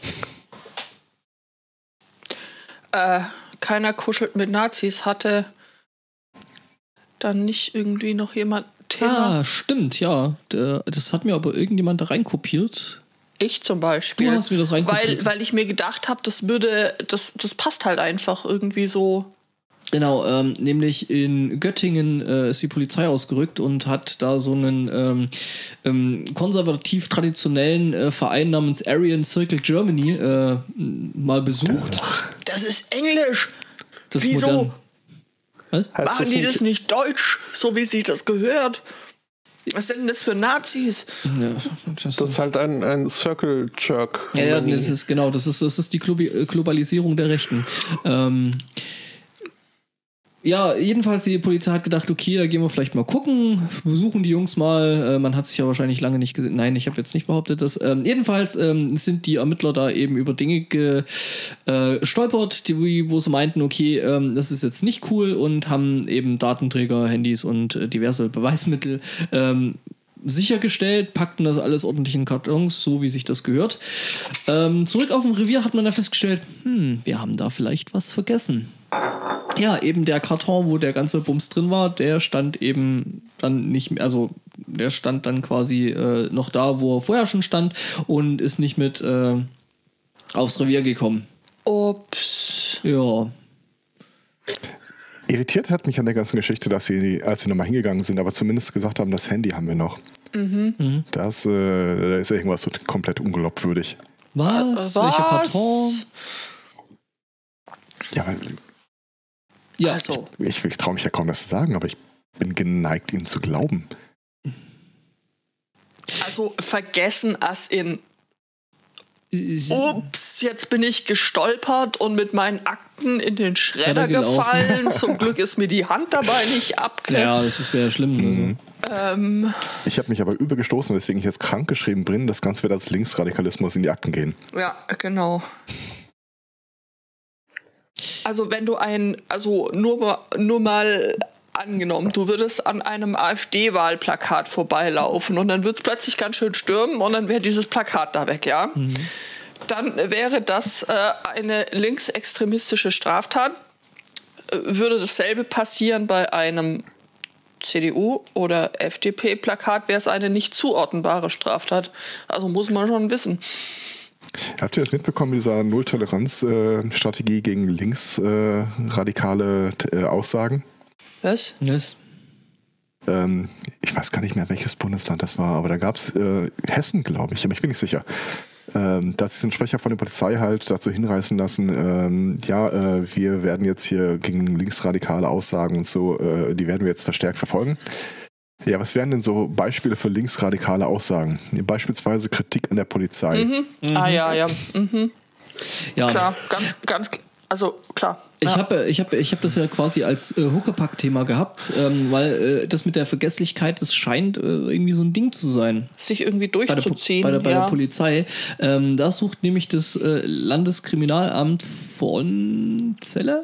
Äh, keiner kuschelt mit Nazis. Hatte dann nicht irgendwie noch jemand Thema? Ah, stimmt, ja. Das hat mir aber irgendjemand da reinkopiert. Ich zum Beispiel. Du hast mir das reinkopiert. Weil, weil ich mir gedacht habe, das würde, das, das passt halt einfach irgendwie so. Genau, ähm, nämlich in Göttingen äh, ist die Polizei ausgerückt und hat da so einen ähm, ähm, konservativ-traditionellen äh, Verein namens Aryan Circle Germany äh, mal besucht. Das ist Englisch. Das Wieso? modern- Was? Heißt Machen die nicht- das nicht deutsch, so wie sich das gehört? Was sind denn das für Nazis? Ja, das, Das ist halt ein, ein Circle Jerk. ja, ja, das ist genau, das ist, das ist die Globalisierung der Rechten. Ähm, ja, jedenfalls die Polizei hat gedacht, okay, da gehen wir vielleicht mal gucken, besuchen die Jungs mal. Äh, man hat sich ja wahrscheinlich lange nicht gesehen. Nein, ich habe jetzt nicht behauptet das. Ähm, jedenfalls ähm, sind die Ermittler da eben über Dinge gestolpert, die, wo sie meinten, okay, ähm, das ist jetzt nicht cool und haben eben Datenträger, Handys und äh, diverse Beweismittel ähm, sichergestellt, packten das alles ordentlich in Kartons, so wie sich das gehört. Ähm, zurück auf dem Revier hat man dann festgestellt, hm, wir haben da vielleicht was vergessen. Ja, eben der Karton, wo der ganze Bums drin war, der stand eben dann nicht mehr, also der stand dann quasi äh, noch da, wo er vorher schon stand und ist nicht mit äh, aufs Revier gekommen. Ups. Ja. Irritiert hat mich an der ganzen Geschichte, dass sie, als sie nochmal hingegangen sind, aber zumindest gesagt haben, das Handy haben wir noch. Das, äh, da ist irgendwas so komplett unglaubwürdig. Was? Welcher Karton? Ja, weil Ja, Also, ich, ich traue mich ja kaum das zu sagen, aber ich bin geneigt, ihnen zu glauben. also vergessen as in ich, Ups, jetzt bin ich gestolpert und mit meinen Akten in den Schredder gefallen. Zum Glück ist mir die Hand dabei nicht abgeklemmt. ja, das wäre ja schlimm. Also. Ähm, Ich habe mich aber übergestoßen, weswegen ich jetzt krank geschrieben bin. Das Ganze wird als Linksradikalismus in die Akten gehen. ja, genau. Also wenn du ein, also nur mal, nur mal angenommen, du würdest an einem AfD-Wahlplakat vorbeilaufen und dann wird es plötzlich ganz schön stürmen und dann wäre dieses Plakat da weg, ja? Dann wäre das äh, eine linksextremistische Straftat. Äh, Würde dasselbe passieren bei einem CDU- oder FDP-Plakat, wäre es eine nicht zuordnenbare Straftat. Also muss man schon wissen. Habt ihr das mitbekommen, mit dieser Null-Toleranz-Strategie gegen linksradikale äh, Aussagen? Was? Das, Ähm, ich weiß gar nicht mehr, welches Bundesland das war, aber da gab es äh, Hessen, glaube ich, aber ich bin nicht sicher. Ähm, dass sich ein Sprecher von der Polizei halt dazu hinreißen lassen, ähm, ja, äh, wir werden jetzt hier gegen linksradikale Aussagen und so, äh, die werden wir jetzt verstärkt verfolgen. Ja, was wären denn so Beispiele für linksradikale Aussagen? Beispielsweise Kritik an der Polizei. Ah ja, ja. Mhm. ja. Klar, ganz, ganz, also klar. Ich ja. habe ich hab, ich hab das ja quasi als äh, Huckepack-Thema gehabt, ähm, weil äh, das mit der Vergesslichkeit, das scheint äh, irgendwie so ein Ding zu sein. sich irgendwie Bei der, durchzuziehen. bei der, bei ja. der Polizei. Ähm, da sucht nämlich das äh, Landeskriminalamt von Celle.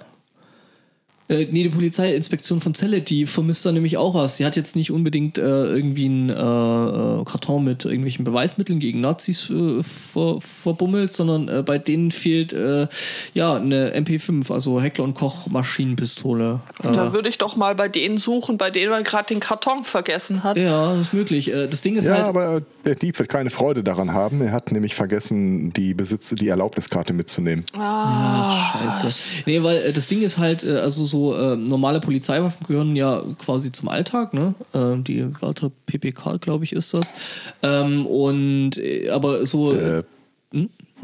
Äh, nee, die Polizeiinspektion von Celle, die vermisst da nämlich auch was. Sie hat jetzt nicht unbedingt äh, irgendwie einen äh, äh, Karton mit irgendwelchen Beweismitteln gegen Nazis äh, ver, verbummelt, sondern äh, bei denen fehlt äh, ja eine MP5, also Heckler und Koch Maschinenpistole. Äh, Da würde ich doch mal bei denen suchen, bei denen man gerade den Karton vergessen hat. ja, das ist möglich. Äh, das Ding ist Ja, halt. aber äh, der Dieb wird keine Freude daran haben. Er hat nämlich vergessen, die Besitze, die Erlaubniskarte mitzunehmen. Ach, scheiße. Nee, weil äh, das Ding ist halt, äh, also so äh, normale Polizeiwaffen gehören ja quasi zum Alltag, ne? Äh, die Walter PPK, glaube ich, ist das. Ähm, und äh, aber so. Äh,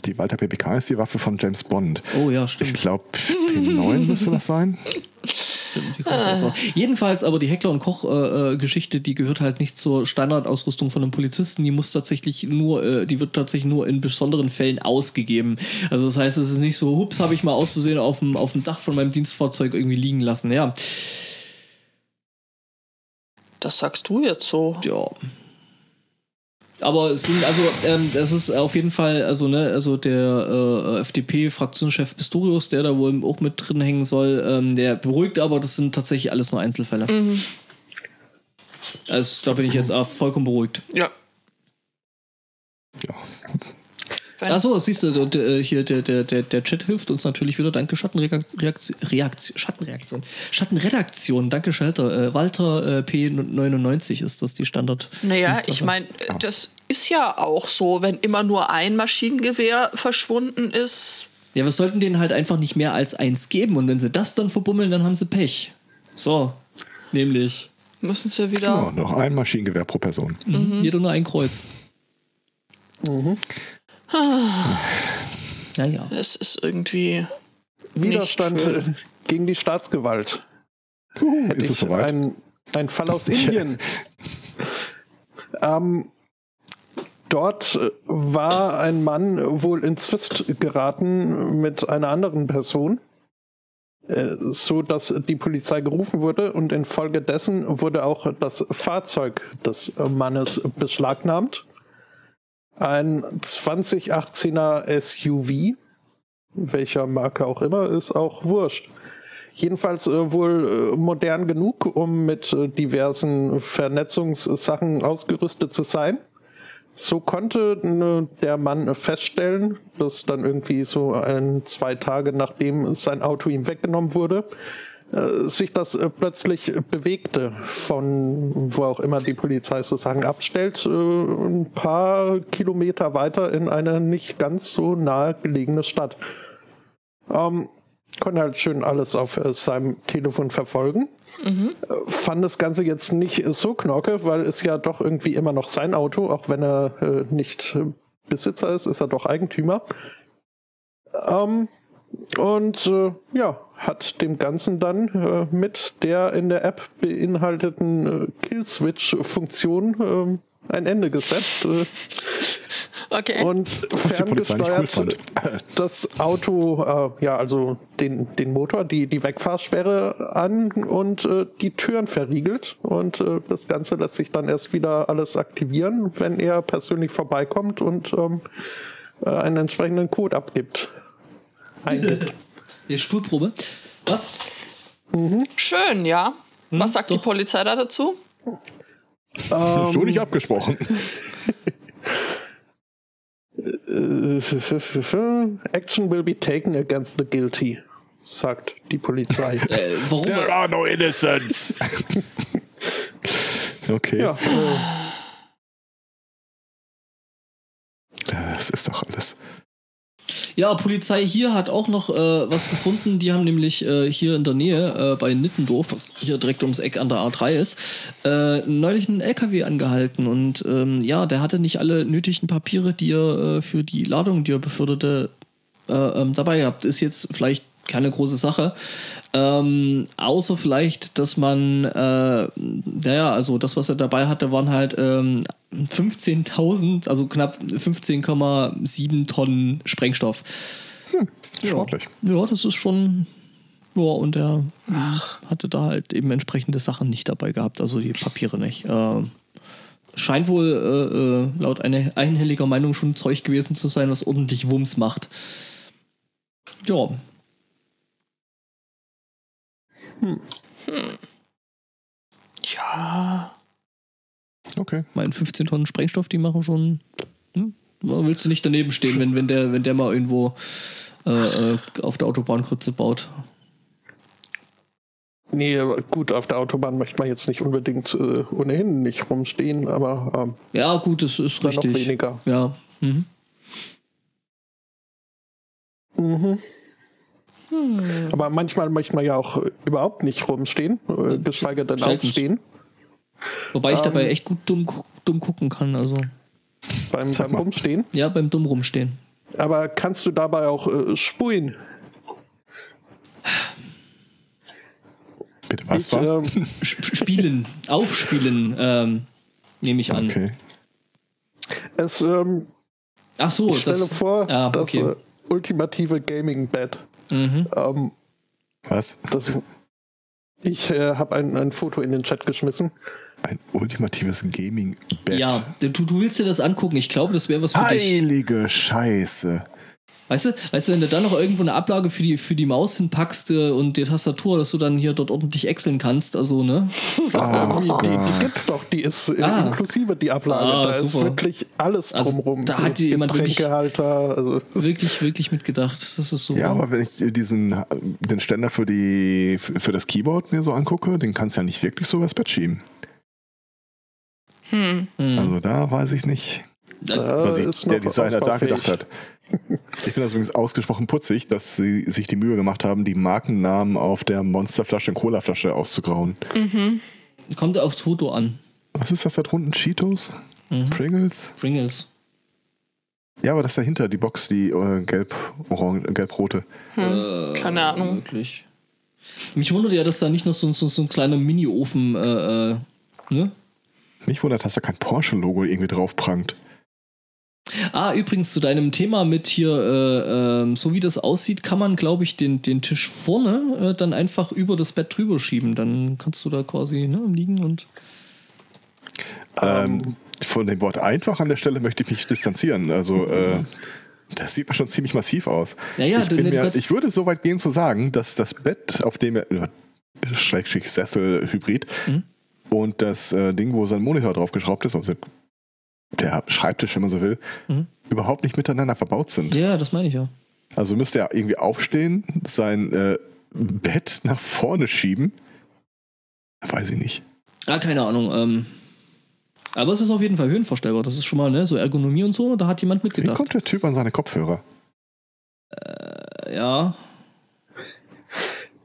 Die Walter PPK ist die Waffe von James Bond. oh ja, Ich stimmt. glaube, P9 müsste das sein. Jetzt auch. Jedenfalls aber die Heckler und Koch äh, äh, Geschichte, die gehört halt nicht zur Standardausrüstung von einem Polizisten. Die muss tatsächlich nur, äh, die wird tatsächlich nur in besonderen Fällen ausgegeben. Also das heißt, es ist nicht so, hups, habe ich mal auszusehen auf dem auf dem Dach von meinem Dienstfahrzeug irgendwie liegen lassen. Ja, Das sagst du jetzt so. ja. Aber es sind, also, ähm, das ist auf jeden Fall, also, ne, also der äh, FDP-Fraktionschef Pistorius, der da wohl auch mit drin hängen soll, ähm, der beruhigt, aber das sind tatsächlich alles nur Einzelfälle. Also, da bin ich jetzt auch vollkommen beruhigt. Ja. Ja. Achso, siehst du, der, der, hier der, der, der, der Chat hilft uns natürlich wieder. Danke, Schattenreaktion. Reaktion, Schattenreaktion. Schattenredaktion. Danke, Schalter. Äh, Walter äh, P99 ist das die Standard. Naja, ich meine, das ist ja auch so, wenn immer nur ein Maschinengewehr verschwunden ist, Ja, wir sollten denen halt einfach nicht mehr als eins geben und wenn sie das dann verbummeln, dann haben sie Pech. So, nämlich Müssen sie wieder. Ja, noch ein Maschinengewehr pro Person. mhm. jeder nur ein Kreuz. Naja. Es ist irgendwie. Widerstand schön. gegen die Staatsgewalt. Uh, ist es soweit? Ein, ein Fall aus Indien. ähm, dort äh, war ein Mann wohl in Zwist geraten mit einer anderen Person, äh, so dass die Polizei gerufen wurde und infolgedessen wurde auch das Fahrzeug des Mannes beschlagnahmt. Ein 2018er SUV, welcher Marke auch immer, ist auch wurscht. Jedenfalls äh, wohl äh, modern genug, um mit äh, diversen Vernetzungssachen ausgerüstet zu sein. So konnte äh, der Mann feststellen, dass dann irgendwie so ein, zwei Tage nachdem sein Auto ihm weggenommen wurde, sich das äh, plötzlich bewegte, von wo auch immer die Polizei sozusagen abstellt, äh, ein paar Kilometer weiter in eine nicht ganz so nahe gelegene Stadt. Ähm, konnte halt schön alles auf äh, seinem Telefon verfolgen. Äh, fand das Ganze jetzt nicht so knorke, weil es ja doch irgendwie immer noch sein Auto, auch wenn er äh, nicht äh, Besitzer ist, ist er doch Eigentümer. Ähm, und äh, ja, hat dem Ganzen dann äh, mit der in der App beinhalteten äh, Kill-Switch-Funktion ähm, ein Ende gesetzt. Äh, Okay. und cool ferngesteuert fand. das Auto, äh, ja, also den, den Motor, die, die Wegfahrsperre an und äh, die Türen verriegelt. Und äh, das Ganze lässt sich dann erst wieder alles aktivieren, wenn er persönlich vorbeikommt und ähm, äh, einen entsprechenden Code abgibt. Eingibt. Die Stuhlprobe. Was? Schön, ja. Was sagt die doch. Polizei da dazu? Schon nicht abgesprochen. Action will be taken against the guilty, sagt die Polizei. Äh, warum? There are no innocents. okay. ja, äh, Das ist doch alles. Ja, Polizei hier hat auch noch äh, was gefunden. Die haben nämlich äh, hier in der Nähe äh, bei Nittendorf, was hier direkt ums Eck an der A3 ist, äh, neulich einen LKW angehalten. Und ähm, ja, der hatte nicht alle nötigen Papiere, die er äh, für die Ladung, die er beförderte, äh, ähm, dabei gehabt. Ist jetzt vielleicht keine große Sache. Ähm, außer vielleicht, dass man, äh, naja, also das, was er dabei hatte, waren halt ähm, 15.000, also knapp 15,7 Tonnen Sprengstoff. Sportlich. Ja, das ist schon. Ja, und er ähm, hatte da halt eben entsprechende Sachen nicht dabei gehabt, also die Papiere nicht. Ähm, scheint wohl äh, äh, laut einer einhelliger Meinung schon Zeug gewesen zu sein, was ordentlich Wumms macht. Ja, Ja. Okay. mein 15 Tonnen Sprengstoff, die machen schon. Hm? Willst du nicht daneben stehen, wenn, wenn, der, wenn der mal irgendwo äh, äh, auf der Autobahn Krütze baut? nee, gut, auf der Autobahn möchte man jetzt nicht unbedingt äh, ohnehin nicht rumstehen, aber ähm, Ja, gut, das ist Dann noch richtig. weniger. Ja. Mhm. Mhm. Aber manchmal möchte man ja auch überhaupt nicht rumstehen, äh, geschweige denn Seltenst. aufstehen. Wobei ich Ähm. dabei echt gut dumm, dumm gucken kann. Also, Beim, beim. Rumstehen. ja, beim dumm rumstehen. Aber kannst du dabei auch äh, spulen? Bitte, was ich, war? ähm, Sp- Spielen, aufspielen, ähm, nehme ich an. okay. es, ähm, Ach so, ich stelle das. vor, ja, das okay. äh, ultimative Gaming-Bed. Mhm. Ähm, Was? das, ich äh, habe ein, ein Foto in den Chat geschmissen. Ein ultimatives Gaming-Bett. Ja, du, du willst dir das angucken. Ich glaube, das wäre was für dich. Heilige Scheiße. Weißt du, weißt du, wenn du da noch irgendwo eine Ablage für die, für die Maus hinpackst äh, und die Tastatur, dass du dann hier dort ordentlich exeln kannst, also, ne? Irgendwie, die, die gibt's doch, die ist äh, Ah. inklusive die Ablage. Ah, da ist super. wirklich alles Also, drumrum. da hat dir jemand wirklich- also Wirklich, wirklich mitgedacht. Das ist so. Ja, aber wenn ich diesen den Ständer für die für das Keyboard mir so angucke, den kannst du ja nicht wirklich so übers Bett schieben. Hm. Hm. Also da weiß ich nicht. Da was ist der Designer da gedacht hat. Ich finde das übrigens ausgesprochen putzig, dass sie sich die Mühe gemacht haben, die Markennamen auf der Monsterflasche und Colaflasche auszugrauen. Kommt aufs Foto an. Was ist das da drunten? Cheetos? Mhm. Pringles? Pringles. Ja, aber das dahinter, die Box, die äh, gelb, orange, gelb-rote. Keine Ahnung. Wirklich. Mich wundert ja, dass da nicht noch so, so, so ein kleiner Mini-Ofen, äh, äh, ne? Mich wundert, dass da kein Porsche-Logo irgendwie drauf prangt. Ah, übrigens zu deinem Thema mit hier, äh, ähm, so wie das aussieht, kann man, glaube ich, den, den Tisch vorne äh, dann einfach über das Bett drüber schieben. Dann kannst du da quasi ne, liegen und. Ähm, von dem Wort einfach an der Stelle möchte ich mich distanzieren. Also, äh, das sieht schon ziemlich massiv aus. Ja, ja, ich, du- mir, ich würde so weit gehen zu sagen, dass das Bett, auf dem er. äh, Schrägstrich Sessel-Hybrid Mhm. und das äh, Ding, wo sein Monitor draufgeschraubt ist, also der Schreibtisch, wenn man so will, Mhm. überhaupt nicht miteinander verbaut sind. Ja, das meine ich ja. Also müsste er irgendwie aufstehen, sein äh, Bett nach vorne schieben. Weiß ich nicht. Ah, keine Ahnung. Ähm, aber es ist auf jeden Fall höhenverstellbar. Das ist schon mal, ne, so Ergonomie und so, da hat jemand Wie mitgedacht. kommt der Typ an seine Kopfhörer? Ja.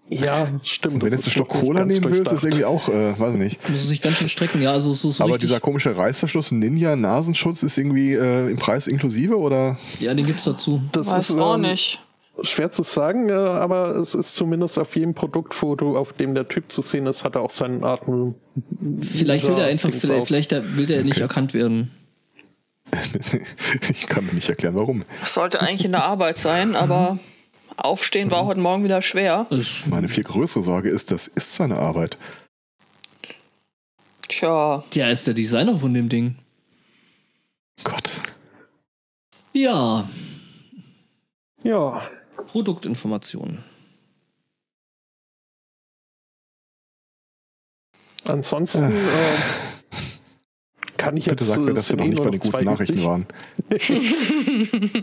Ja, stimmt. Und wenn du jetzt einen Schluck Cola nehmen willst, ist irgendwie auch, äh, weiß ich nicht. Muss sich ganz schön strecken. Ja, also so, so Aber dieser komische Reißverschluss Ninja Nasenschutz ist irgendwie äh, im Preis inklusive oder? Ja, den gibt's dazu. Das Weiß ist auch ähm, nicht. schwer zu sagen, äh, aber es ist zumindest auf jedem Produktfoto, auf dem der Typ zu sehen ist, hat er auch seinen Atem. Vielleicht will er einfach, vielleicht, vielleicht will der nicht erkannt werden. ich kann mir nicht erklären, warum. Das sollte eigentlich in der Arbeit sein, aber aufstehen war heute Morgen wieder schwer. Meine viel größere Sorge ist, das ist seine Arbeit. Tja, der ist der Designer von dem Ding. Gott. Ja, Ja, Produktinformationen. ansonsten Äh. äh, kann ich Bitte jetzt. sag mir, äh, dass wir noch nicht bei den guten Nachrichten waren.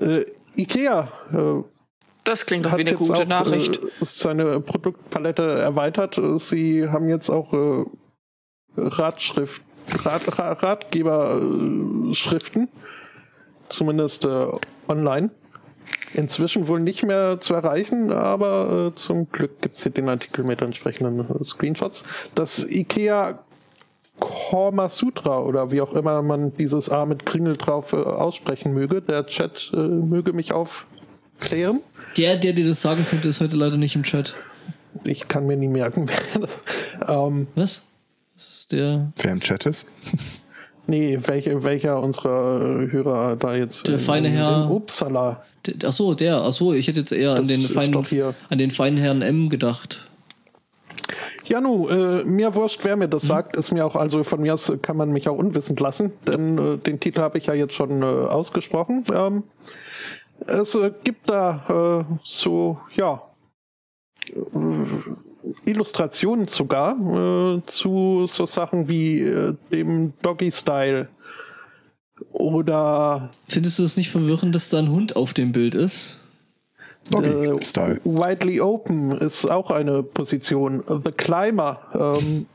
Äh, Ikea äh, das klingt doch wie eine gute auch, Nachricht. Äh, seine Produktpalette erweitert. Sie haben jetzt auch äh, Ratschrift, Rat, Ra- Ratgeberschriften, zumindest äh, online. Inzwischen wohl nicht mehr zu erreichen, aber äh, zum Glück gibt es hier den Artikel mit entsprechenden äh, Screenshots. Das IKEA Korma Sutra oder wie auch immer man dieses A mit Kringel drauf äh, aussprechen möge. Der Chat äh, möge mich aufklären. Der, der dir das sagen könnte, ist heute leider nicht im Chat. Ich kann mir nie merken, wer das. Ähm, Was? Das ist der. Wer im Chat ist? nee, welche, welcher unserer äh, Hörer da jetzt. Der in- feine in- Herr- in Uppsala. der Achso, der. Achso, ich hätte jetzt eher an den, feinen, an den feinen Herrn M gedacht. Ja, nu, äh, mir wurscht, wer Mhm. mir das sagt, ist mir auch, also von mir aus kann man mich auch unwissend lassen, denn äh, den Titel habe ich ja jetzt schon äh, ausgesprochen. Ähm, es äh, gibt da äh, so, ja, äh, Illustrationen sogar äh, zu so Sachen wie äh, dem Doggy-Style oder Findest du es nicht verwirrend, dass da ein Hund auf dem Bild ist? Doggy-Style. Äh, widely Open ist auch eine Position. The Climber. Ähm,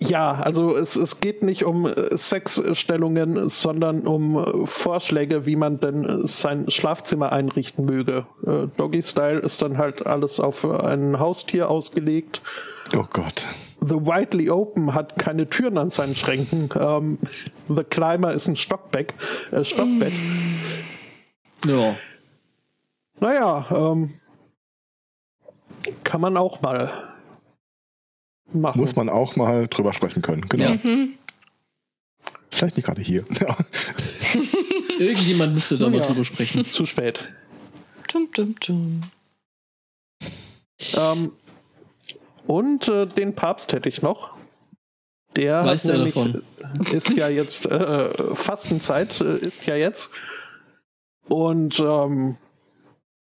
ja, also es, es geht nicht um äh, Sexstellungen, sondern um äh, Vorschläge, wie man denn äh, sein Schlafzimmer einrichten möge. Äh, Doggy Style ist dann halt alles auf ein Haustier ausgelegt. Oh Gott. The Widely Open hat keine Türen an seinen Schränken. Ähm, The Climber ist ein Stockbeck, äh, Stockbett. Ja. Naja, ähm, kann man auch mal machen. Muss man auch mal drüber sprechen können. Genau. Ja. Vielleicht nicht gerade hier. Ja. Irgendjemand müsste da mal Ja. drüber sprechen. Zu spät. Tum, tum, tum. Ähm, und äh, den Papst hätte ich noch. Der Weiß der nämlich, davon? ist ja jetzt äh, Fastenzeit äh, ist ja jetzt und ähm,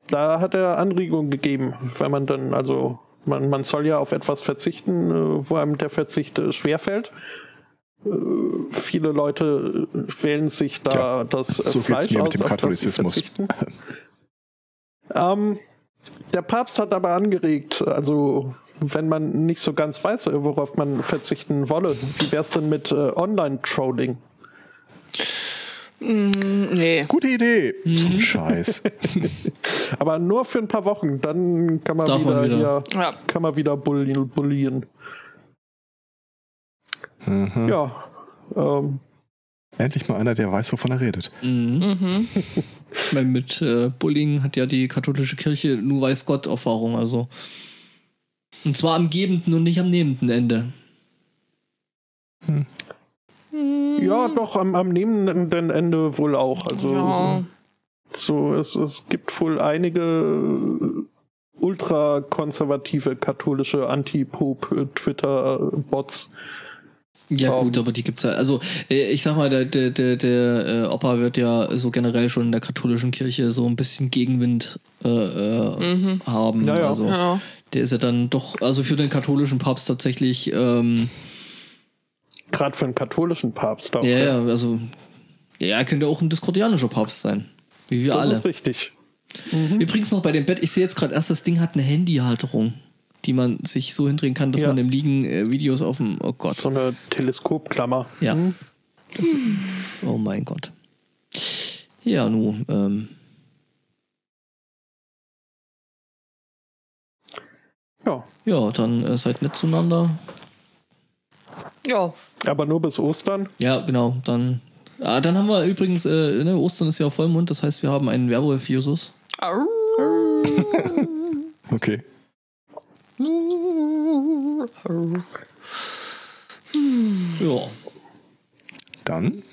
da hat er Anregungen gegeben, wenn man dann also man, man soll ja auf etwas verzichten, äh, wo einem der Verzicht äh, schwerfällt. Äh, viele Leute äh, wählen sich da Ja, das so Fleisch mir aus, mit dem Katholizismus. verzichten. Ähm, der Papst hat aber angeregt, also wenn man nicht so ganz weiß, worauf man verzichten wolle, wie wäre es denn mit äh, Online-Trolling? Nee. Gute Idee. So ein Scheiß. Aber nur für ein paar Wochen, dann kann man Darf wieder, man wieder. Hier, Ja. kann man wieder bullieren. bullieren. Mhm. Ja, ähm, Endlich mal einer, der weiß, wovon er redet. Ich meine, mit äh, Bullying hat ja die katholische Kirche nur weiß Gott Erfahrung, also. Und zwar am gebenden und nicht am nehmenden Ende. Ja, doch, am, am nehmenden Ende wohl auch. Also Ja. so, es, es gibt wohl einige ultrakonservative katholische Anti-Pope-Twitter-Bots. Ja, Um, gut, aber die gibt's ja. Also, äh, ich sag mal, der, der, der, der äh, Opa wird ja so generell schon in der katholischen Kirche so ein bisschen Gegenwind äh, äh, haben. Ja, ja. Also, Ja. der ist ja dann doch, also für den katholischen Papst tatsächlich, ähm, Gerade für einen katholischen Papst auch. ja, ja, also, ja, er könnte auch ein diskordianischer Papst sein. Wie wir Das alle. ist richtig. Übrigens noch bei dem Bett, ich sehe jetzt gerade erst, das Ding hat eine Handyhalterung, die man sich so hindrehen kann, dass Ja. man im Liegen äh, Videos auf dem, oh Gott. So eine Teleskopklammer. Ja. Das, oh mein Gott. Ja, nu, ähm, Ja, ja, dann äh, seid nett zueinander. Ja. Aber nur bis Ostern. Ja, genau, dann. Ah, dann haben wir übrigens, äh, ne, Ostern ist ja Vollmond, das heißt, wir haben einen Werwolf-Jesus. Au. Okay. Ja, Dann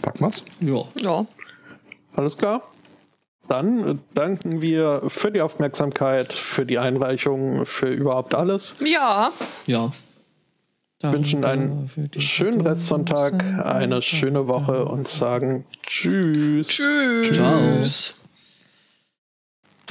packen wir's. ja. Ja. Alles klar. Dann äh, danken wir für die Aufmerksamkeit, für die Einreichung, für überhaupt alles. Ja. Ja. Wünschen Danke einen schönen Restsonntag, eine schöne Woche und sagen Tschüss. Tschüss. Ciao.